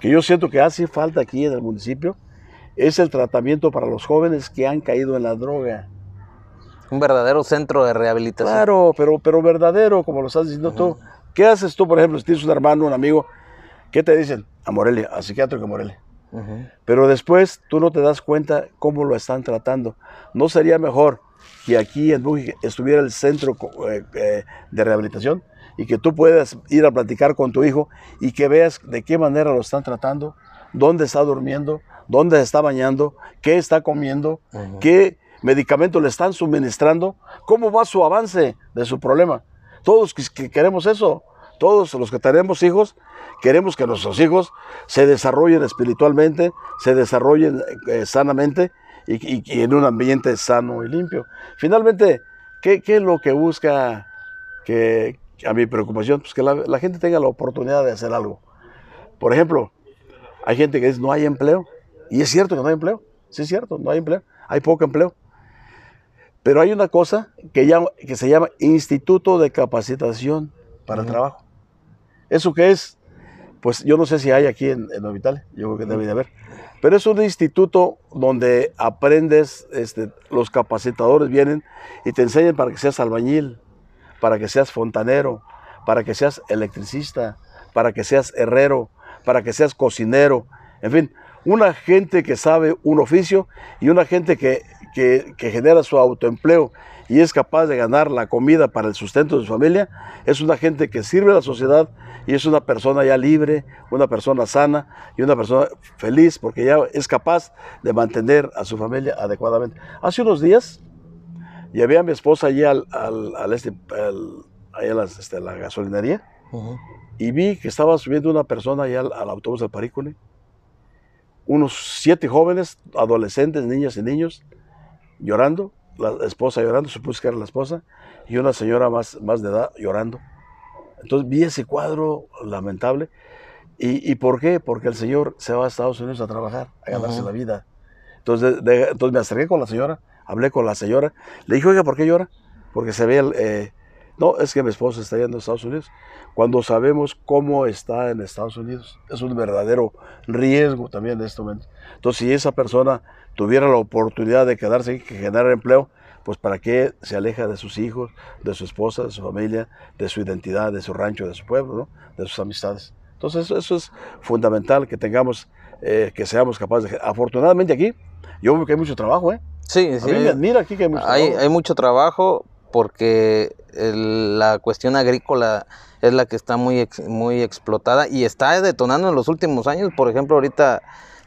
que yo siento que hace falta aquí en el municipio es el tratamiento para los jóvenes que han caído en la droga. Un verdadero centro de rehabilitación. Claro, pero, pero verdadero, como lo estás diciendo tú. ¿Qué haces tú, por ejemplo, si tienes un hermano, un amigo? ¿Qué te dicen? A Morelia, a psiquiátrico Morelia. Pero después tú no te das cuenta cómo lo están tratando. ¿No sería mejor que aquí en Mújica estuviera el centro eh, eh, de rehabilitación y que tú puedas ir a platicar con tu hijo y que veas de qué manera lo están tratando, dónde está durmiendo, dónde se está bañando, qué está comiendo, qué medicamentos le están suministrando, cómo va su avance de su problema? Todos que- que queremos eso, todos los que tenemos hijos, queremos que nuestros hijos se desarrollen espiritualmente, se desarrollen eh, sanamente y, en un ambiente sano y limpio. Finalmente, ¿qué, qué es lo que busca que, a mi preocupación? Pues que la, la gente tenga la oportunidad de hacer algo. Por ejemplo, hay gente que dice no hay empleo. Y es cierto que no hay empleo. Sí es cierto, no hay empleo. Hay poco empleo. Pero hay una cosa que, llama- que se llama Instituto de Capacitación para el Trabajo. ¿Eso qué es? Pues yo no sé si hay aquí en, en Nueva Italia, yo creo que debe de haber. Pero es un instituto donde aprendes, este, los capacitadores vienen y te enseñan para que seas albañil, para que seas fontanero, para que seas electricista, para que seas herrero, para que seas cocinero, en fin, una gente que sabe un oficio y una gente que, que- que genera su autoempleo y es capaz de ganar la comida para el sustento de su familia, es una gente que sirve a la sociedad y es una persona ya libre, una persona sana y una persona feliz porque ya es capaz de mantener a su familia adecuadamente. Hace unos días llevé a mi esposa allí al, al, al este, al- a este, la gasolinería Ujú. y vi que estaba subiendo una persona allá al, al autobús del Parícule. Unos siete jóvenes, adolescentes, niñas y niños, llorando, la esposa llorando, supuse que era la esposa, y una señora más, más de edad llorando. Entonces vi ese cuadro lamentable ¿Y, ¿Y por qué? Porque el señor se va a Estados Unidos a trabajar, a ganarse la vida. Entonces, de- entonces me acerqué con la señora, hablé con la señora, le dije, oiga, ¿por qué llora? Porque se ve el... eh, no, es que mi esposo está yendo a Estados Unidos. Cuando sabemos cómo está en Estados Unidos, es un verdadero riesgo también en este momento. Entonces, si esa persona tuviera la oportunidad de quedarse aquí, que generar empleo, pues para qué se aleja de sus hijos, de su esposa, de su familia, de su identidad, de su rancho, de su pueblo, ¿no? de sus amistades. Entonces, eso, eso es fundamental que tengamos, eh, que seamos capaces de... Afortunadamente aquí, yo veo que hay mucho trabajo, ¿eh? Sí, A sí. mí me admira aquí que hay mucho Hay, trabajo. hay mucho trabajo porque el- la cuestión agrícola es la que está muy, muy explotada y está detonando en los últimos años. Por ejemplo, ahorita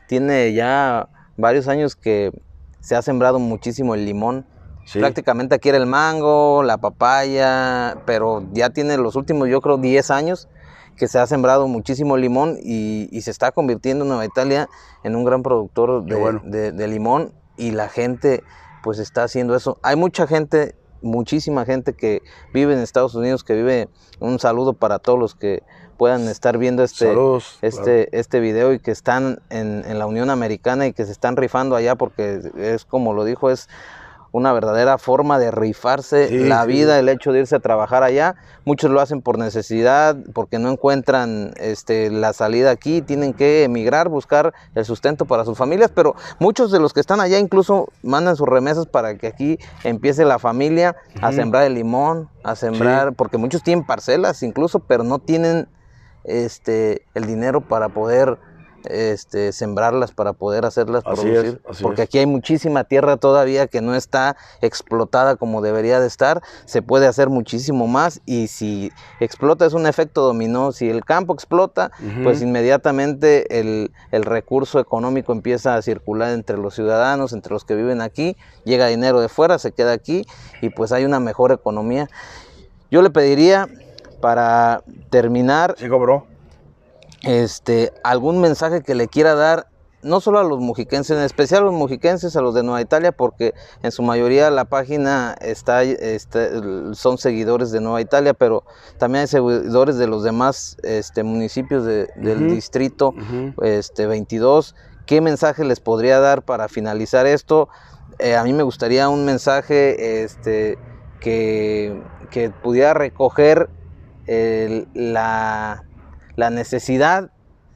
tiene ya varios años que se ha sembrado muchísimo el limón. Sí. Prácticamente aquí era el mango, la papaya, pero ya tiene los últimos, yo creo, 10 años que se ha sembrado muchísimo limón y, y se está convirtiendo Nueva Italia en un gran productor Qué de, bueno. de- de limón y la gente pues está haciendo eso. Hay mucha gente, muchísima gente que vive en Estados Unidos, que vive, un saludo para todos los que puedan estar viendo este, Saludos. este, este video y que están en, en la Unión Americana y que se están rifando allá porque es como lo dijo, es una verdadera forma de rifarse Sí, la vida, sí. el hecho de irse a trabajar allá. Muchos lo hacen por necesidad, porque no encuentran este, la salida aquí, tienen que emigrar, buscar el sustento para sus familias, pero muchos de los que están allá incluso mandan sus remesas para que aquí empiece la familia a sembrar el limón, a sembrar, porque muchos tienen parcelas incluso, pero no tienen este, el dinero para poder este, sembrarlas, para poder hacerlas Así producir. porque es. aquí hay muchísima tierra todavía que no está explotada como debería de estar. Se puede hacer muchísimo más y si explota es un efecto dominó. Si el campo explota, pues inmediatamente el, el recurso económico empieza a circular entre los ciudadanos, entre los que viven aquí. Llega dinero de fuera, se queda aquí y pues hay una mejor economía. Yo le pediría para terminar Sí, cobró. Este, algún mensaje que le quiera dar, no solo a los mujiquenses, en especial a los mujiquenses, a los de Nueva Italia, porque en su mayoría la página está, está- son seguidores de Nueva Italia, pero también hay seguidores de los demás este, municipios de- del distrito este, 22. ¿Qué mensaje les podría dar para finalizar esto? Eh, a mí me gustaría un mensaje este, que, que pudiera recoger el- la, la necesidad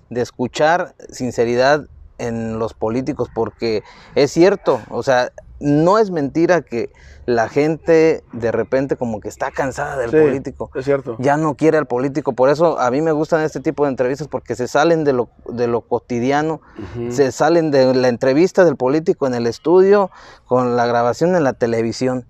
de escuchar sinceridad en los políticos, porque es cierto, o sea, no es mentira que la gente de repente como que está cansada del Sí, político Es cierto. ya no quiere al político. Por eso a mí me gustan este tipo de entrevistas porque se salen de lo, de lo cotidiano, se salen de la entrevista del político en el estudio con la grabación en la televisión.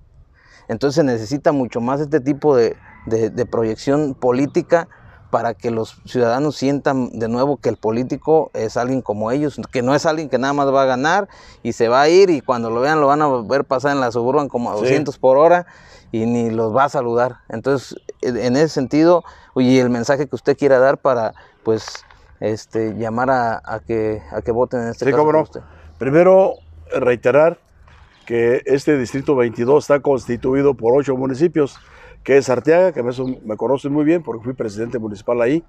Entonces se necesita mucho más este tipo de, de- de proyección política para que los ciudadanos sientan de nuevo que el político es alguien como ellos, que no es alguien que nada más va a ganar y se va a ir y cuando lo vean lo van a ver pasar en la suburban como a Sí. 200 por hora y ni los va a saludar. Entonces, en ese sentido, y el mensaje que usted quiera dar para, pues, este, llamar a, a que, a que voten en este Sí, caso cómo no. usted. Primero, reiterar que este distrito 22 está constituido por ocho municipios, que es Arteaga, que me, conocen muy bien porque fui presidente municipal ahí.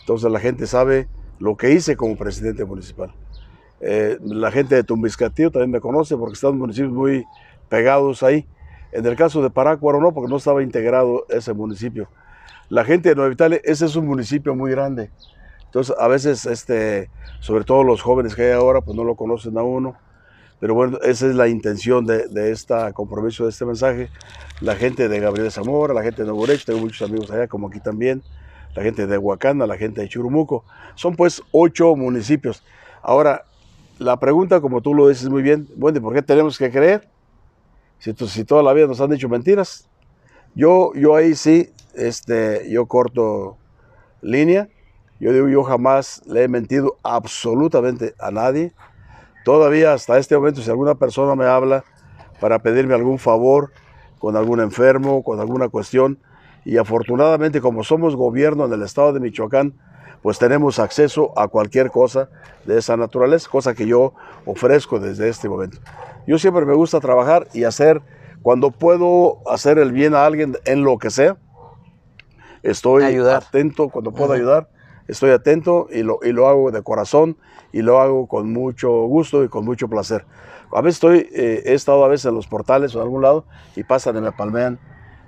Entonces la gente sabe lo que hice como presidente municipal. Eh, la gente de Tumbiscatío también me conoce porque están municipios muy pegados ahí. En el caso de Parácuaro no, porque no estaba integrado ese municipio. La gente de Nueva ese es un municipio muy grande. Entonces, a veces, este, sobre todo los jóvenes que hay ahora, pues no lo conocen a uno. Pero bueno, esa es la intención de, de este compromiso, de este mensaje. La gente de Gabriel Zamora, la gente de Leche, tengo muchos amigos allá, como aquí también. La gente de Huacana, la gente de Churumuco. Son pues ocho municipios. Ahora, la pregunta, como tú lo dices muy bien, bueno, ¿y por qué tenemos que creer? Si, si toda la vida nos han dicho mentiras. Yo, yo ahí sí, este, yo corto línea. Yo digo, yo jamás le he mentido absolutamente a nadie. Todavía hasta este momento, si alguna persona me habla para pedirme algún favor con algún enfermo, con alguna cuestión, y afortunadamente como somos gobierno en el estado de Michoacán, pues tenemos acceso a cualquier cosa de esa naturaleza, cosa que yo ofrezco desde este momento. Yo siempre me gusta trabajar y hacer, cuando puedo hacer el bien a alguien en lo que sea, estoy Ayudar. atento, cuando puedo ayudar, estoy atento y lo, y lo hago de corazón y lo hago con mucho gusto y con mucho placer. A veces estoy, eh, he estado a veces en los portales o en algún lado y pasan y me palmean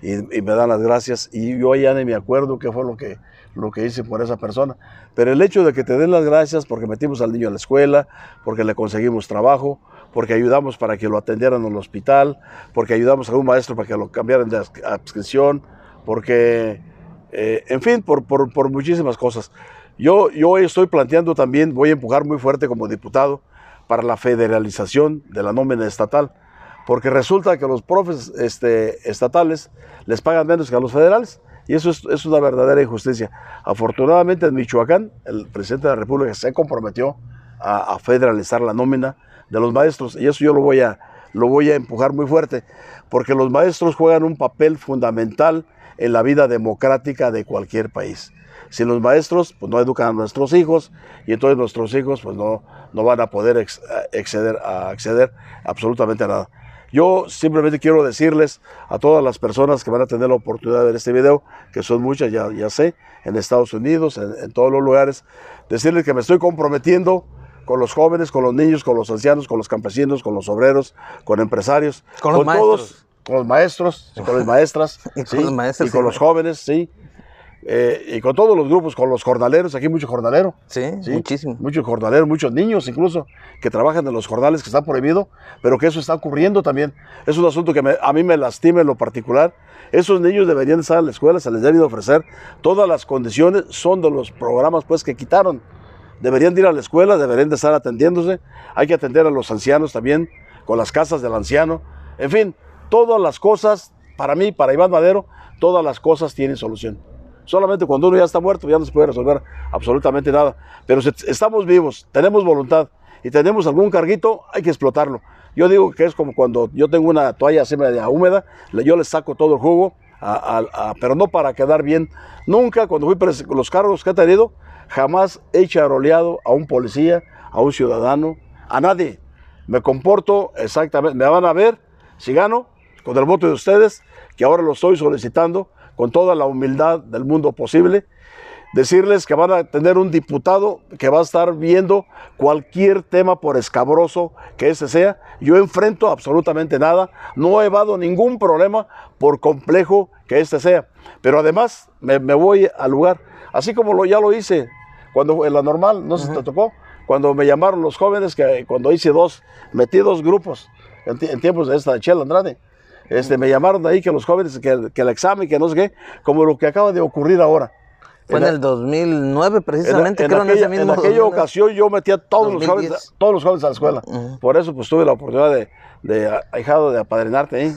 y, me dan las gracias y yo ya ni me acuerdo qué fue lo que, lo que hice por esa persona. Pero el hecho de que te den las gracias porque metimos al niño a la escuela, porque le conseguimos trabajo, porque ayudamos para que lo atendieran en el hospital, porque ayudamos a un maestro para que lo cambiaran de adscripción, porque, eh, en fin, por, por, por, muchísimas cosas. Yo, yo estoy planteando también, voy a empujar muy fuerte como diputado para la federalización de la nómina estatal, porque resulta que los profes este, estatales les pagan menos que a los federales. Y eso es, es, una verdadera injusticia. Afortunadamente en Michoacán, el presidente de la República se comprometió a, a, federalizar la nómina de los maestros y eso yo lo voy, a, lo voy a empujar muy fuerte, porque los maestros juegan un papel fundamental en la vida democrática de cualquier país. Si los maestros pues, no educan a nuestros hijos y entonces nuestros hijos pues, no, no van a poder ex, acceder, a acceder absolutamente a nada. Yo simplemente quiero decirles a todas las personas que van a tener la oportunidad de ver este video, que son muchas, ya, ya sé, en Estados Unidos, en, en todos los lugares, decirles que me estoy comprometiendo con los jóvenes, con los niños, con los ancianos, con los campesinos, con los obreros, con empresarios, con, los con todos, con los maestros, con las maestras, y, ¿sí? con los maestros, y con los jóvenes, sí. Eh, y con todos los grupos, con los jornaleros, aquí hay mucho jornalero. Sí, sí, muchísimo. Muchos jornaleros, muchos niños incluso, que trabajan en los jornales que está prohibido, pero que eso está ocurriendo también. Es un asunto que me, a mí me lastima en lo particular. Esos niños deberían estar en la escuela, se les deben ofrecer todas las condiciones, son de los programas pues que quitaron. Deberían de ir a la escuela, deberían de estar atendiéndose. Hay que atender a los ancianos también, con las casas del anciano. En fin, todas las cosas, para mí, para Iván Madero, todas las cosas tienen solución. Solamente cuando uno ya está muerto ya no se puede resolver absolutamente nada. Pero si estamos vivos, tenemos voluntad y tenemos algún carguito, hay que explotarlo. Yo digo que es como cuando yo tengo una toalla así media húmeda, yo le saco todo el jugo, a, a, a, pero no para quedar bien. Nunca, cuando fui los cargos que he tenido, jamás he charoleado a un policía, a un ciudadano, a nadie. Me comporto exactamente, me van a ver si gano con el voto de ustedes, que ahora lo estoy solicitando con toda la humildad del mundo posible, decirles que van a tener un diputado que va a estar viendo cualquier tema por escabroso que ese sea. Yo enfrento absolutamente nada, no he evado ningún problema por complejo que este sea. Pero además me, me voy al lugar, así como lo, ya lo hice cuando en la normal, no si te tocó, cuando me llamaron los jóvenes, que cuando hice dos, metí dos grupos en, en tiempos de esta Chela Andrade. Este, me llamaron de ahí que los jóvenes, que, que, el examen, que no sé qué, como lo que acaba de ocurrir ahora. Fue en, en el 2009 precisamente, en, creo en aquella, en ese mismo En aquella 2009. ocasión yo metí a todos los, jóvenes, todos los jóvenes a la escuela. Uh -huh. Por eso pues tuve la oportunidad de, de ahijado de apadrinarte ahí.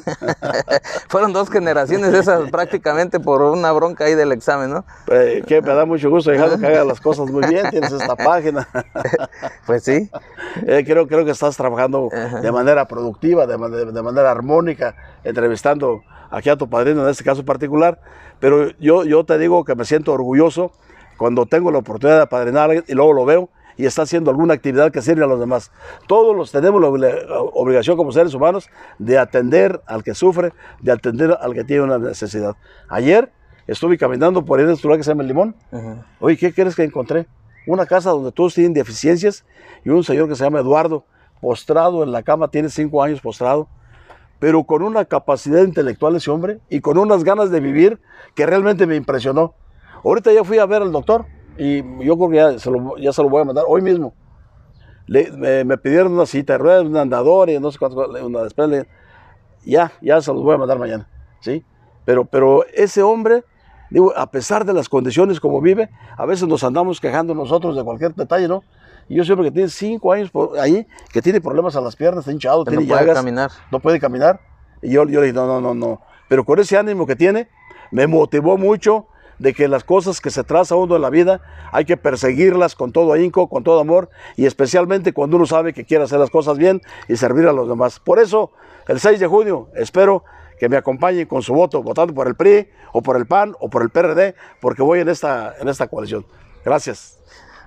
Fueron dos generaciones esas prácticamente por una bronca ahí del examen, ¿no? Eh, que me da mucho gusto, ahijado, que hagas las cosas muy bien, tienes esta página. pues sí. Eh, creo, creo que estás trabajando de manera productiva, de, de, de, manera armónica, entrevistando aquí a tu padrino en este caso particular. Pero yo, yo te digo que me siento orgulloso cuando tengo la oportunidad de apadrinar y luego lo veo y está haciendo alguna actividad que sirve a los demás. Todos los tenemos la obligación como seres humanos de atender al que sufre, de atender al que tiene una necesidad. Ayer estuve caminando por ahí en este lugar que se llama El Limón. Uh -huh. Oye, ¿qué crees que encontré? Una casa donde todos tienen deficiencias y un señor que se llama Eduardo, postrado en la cama, tiene cinco años postrado, pero con una capacidad intelectual ese hombre y con unas ganas de vivir que realmente me impresionó. Ahorita ya fui a ver al doctor y yo creo que ya se lo, ya se lo voy a mandar hoy mismo. Le, me, me, pidieron una cita de ruedas, un andador y no sé cuánto, una después ya, ya se los voy a mandar mañana, ¿sí? Pero, pero ese hombre, digo, a pesar de las condiciones como vive, a veces nos andamos quejando nosotros de cualquier detalle, ¿no? Y yo siempre que tiene cinco años por ahí, que tiene problemas a las piernas, está hinchado, Pero tiene no puede caminar. no puede caminar. Y yo, yo le dije, no, no, no, no. Pero con ese ánimo que tiene, me motivó mucho de que las cosas que se traza uno en la vida hay que perseguirlas con todo ahínco, con todo amor y especialmente cuando uno sabe que quiere hacer las cosas bien y servir a los demás. Por eso, el 6 de junio, espero que me acompañen con su voto, votando por el PRI o por el PAN o por el PRD, porque voy en esta, en esta coalición. Gracias.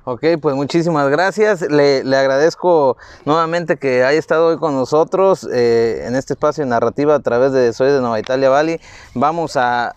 Ok, pues muchísimas gracias. Le, agradezco nuevamente que haya estado hoy con nosotros eh, en este espacio de narrativa a través de Soy de Nueva Italia Valley. Vamos a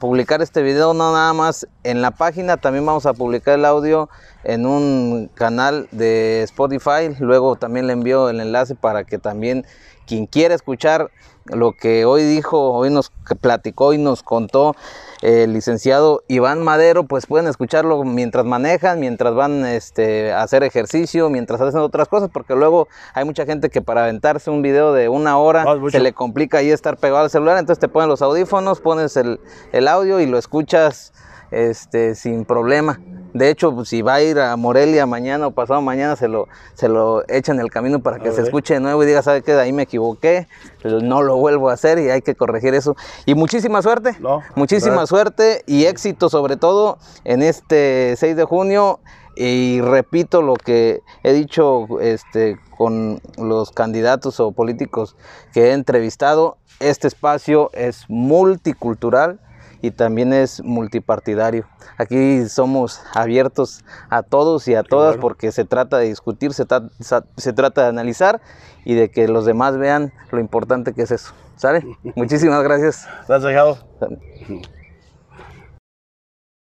publicar este video no nada más en la página, también vamos a publicar el audio en un canal de Spotify. Luego también le envío el enlace para que también quien quiera escuchar lo que hoy dijo, hoy nos platicó y nos contó el licenciado Iván Madero, pues pueden escucharlo mientras manejan, mientras van este, a hacer ejercicio, mientras hacen otras cosas, porque luego hay mucha gente que para aventarse un video de una hora Ah, se le complica ahí estar pegado al celular, entonces te ponen los audífonos, pones el, el audio y lo escuchas este, sin problema. De hecho, pues, si va a ir a Morelia mañana o pasado mañana, se lo, se lo echa en el camino para que se escuche de nuevo y diga, ¿sabe qué? De ahí me equivoqué, no lo vuelvo a hacer y hay que corregir eso. Y muchísima suerte, No, muchísima suerte y éxito sobre todo en este 6 de junio. Y repito lo que he dicho este, con los candidatos o políticos que he entrevistado, este espacio es multicultural y también es multipartidario. Aquí somos abiertos a todos y a todas bueno. porque se trata de discutir, se, tra- se trata de analizar y de que los demás vean lo importante que es eso. ¿Sale? Muchísimas gracias. Gracias, Jao.